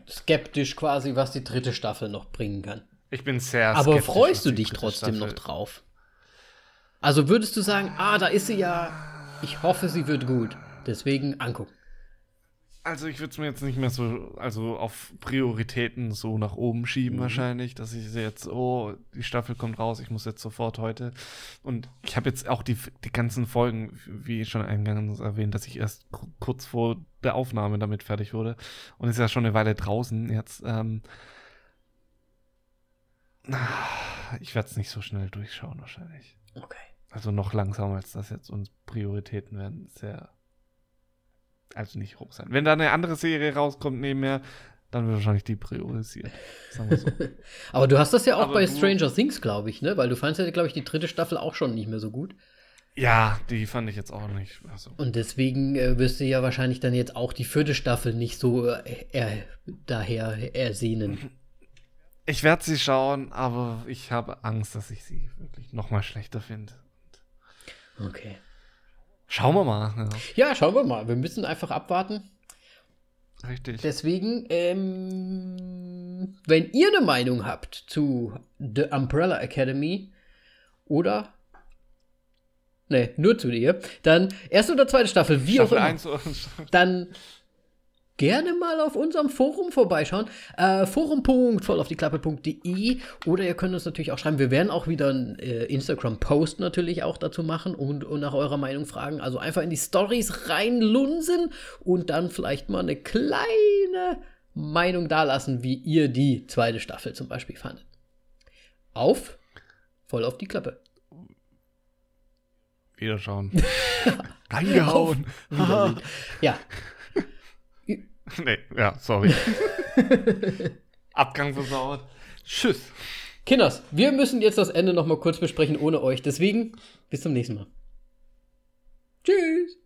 skeptisch quasi, was die dritte Staffel noch bringen kann? Ich bin sehr skeptisch. Aber freust du dich trotzdem Staffel. noch drauf? Also würdest du sagen, ah, da ist sie ja, ich hoffe, sie wird gut. Deswegen angucken. Also ich würde es mir jetzt nicht mehr so, also auf Prioritäten so nach oben schieben mhm. wahrscheinlich, dass ich jetzt, oh, die Staffel kommt raus, ich muss jetzt sofort heute. Und ich habe jetzt auch die, die ganzen Folgen, wie schon eingangs erwähnt, dass ich erst kurz vor der Aufnahme damit fertig wurde. Und ist ja schon eine Weile draußen jetzt. Ähm, ich werde es nicht so schnell durchschauen wahrscheinlich. Okay. Also noch langsamer als das jetzt und Prioritäten werden sehr also nicht hoch sein. Wenn da eine andere Serie rauskommt nebenher, dann wird wahrscheinlich die priorisiert. Sagen wir so. Aber du hast das ja auch Aber bei Stranger Things, glaube ich, ne? Weil du fandest ja, glaube ich, die dritte Staffel auch schon nicht mehr so gut. Ja, die fand ich jetzt auch nicht. Also. Und deswegen äh, wirst du ja wahrscheinlich dann jetzt auch die vierte Staffel nicht so äh, daher ersehnen. Ich werde sie schauen, aber ich habe Angst, dass ich sie wirklich noch mal schlechter finde. Okay. Schauen wir mal. Ja. ja, schauen wir mal. Wir müssen einfach abwarten. Richtig. Deswegen, ähm, wenn ihr eine Meinung habt zu The Umbrella Academy oder Nee, nur zu dir. Dann erste oder zweite Staffel, wie Staffel auch immer. Dann gerne mal auf unserem Forum vorbeischauen. Äh, forum.vollaufdieklappe.de oder ihr könnt uns natürlich auch schreiben. Wir werden auch wieder einen äh, Instagram-Post natürlich auch dazu machen und, und, nach eurer Meinung fragen. Also einfach in die Stories reinlunsen und dann vielleicht mal eine kleine Meinung dalassen, wie ihr die zweite Staffel zum Beispiel fandet. Auf, voll auf die Klappe. Wiederschauen. Reingehauen. ja. Nee, ja, sorry. Abgang versaut. Tschüss. Kinders, wir müssen jetzt das Ende noch mal kurz besprechen ohne euch. Deswegen bis zum nächsten Mal. Tschüss.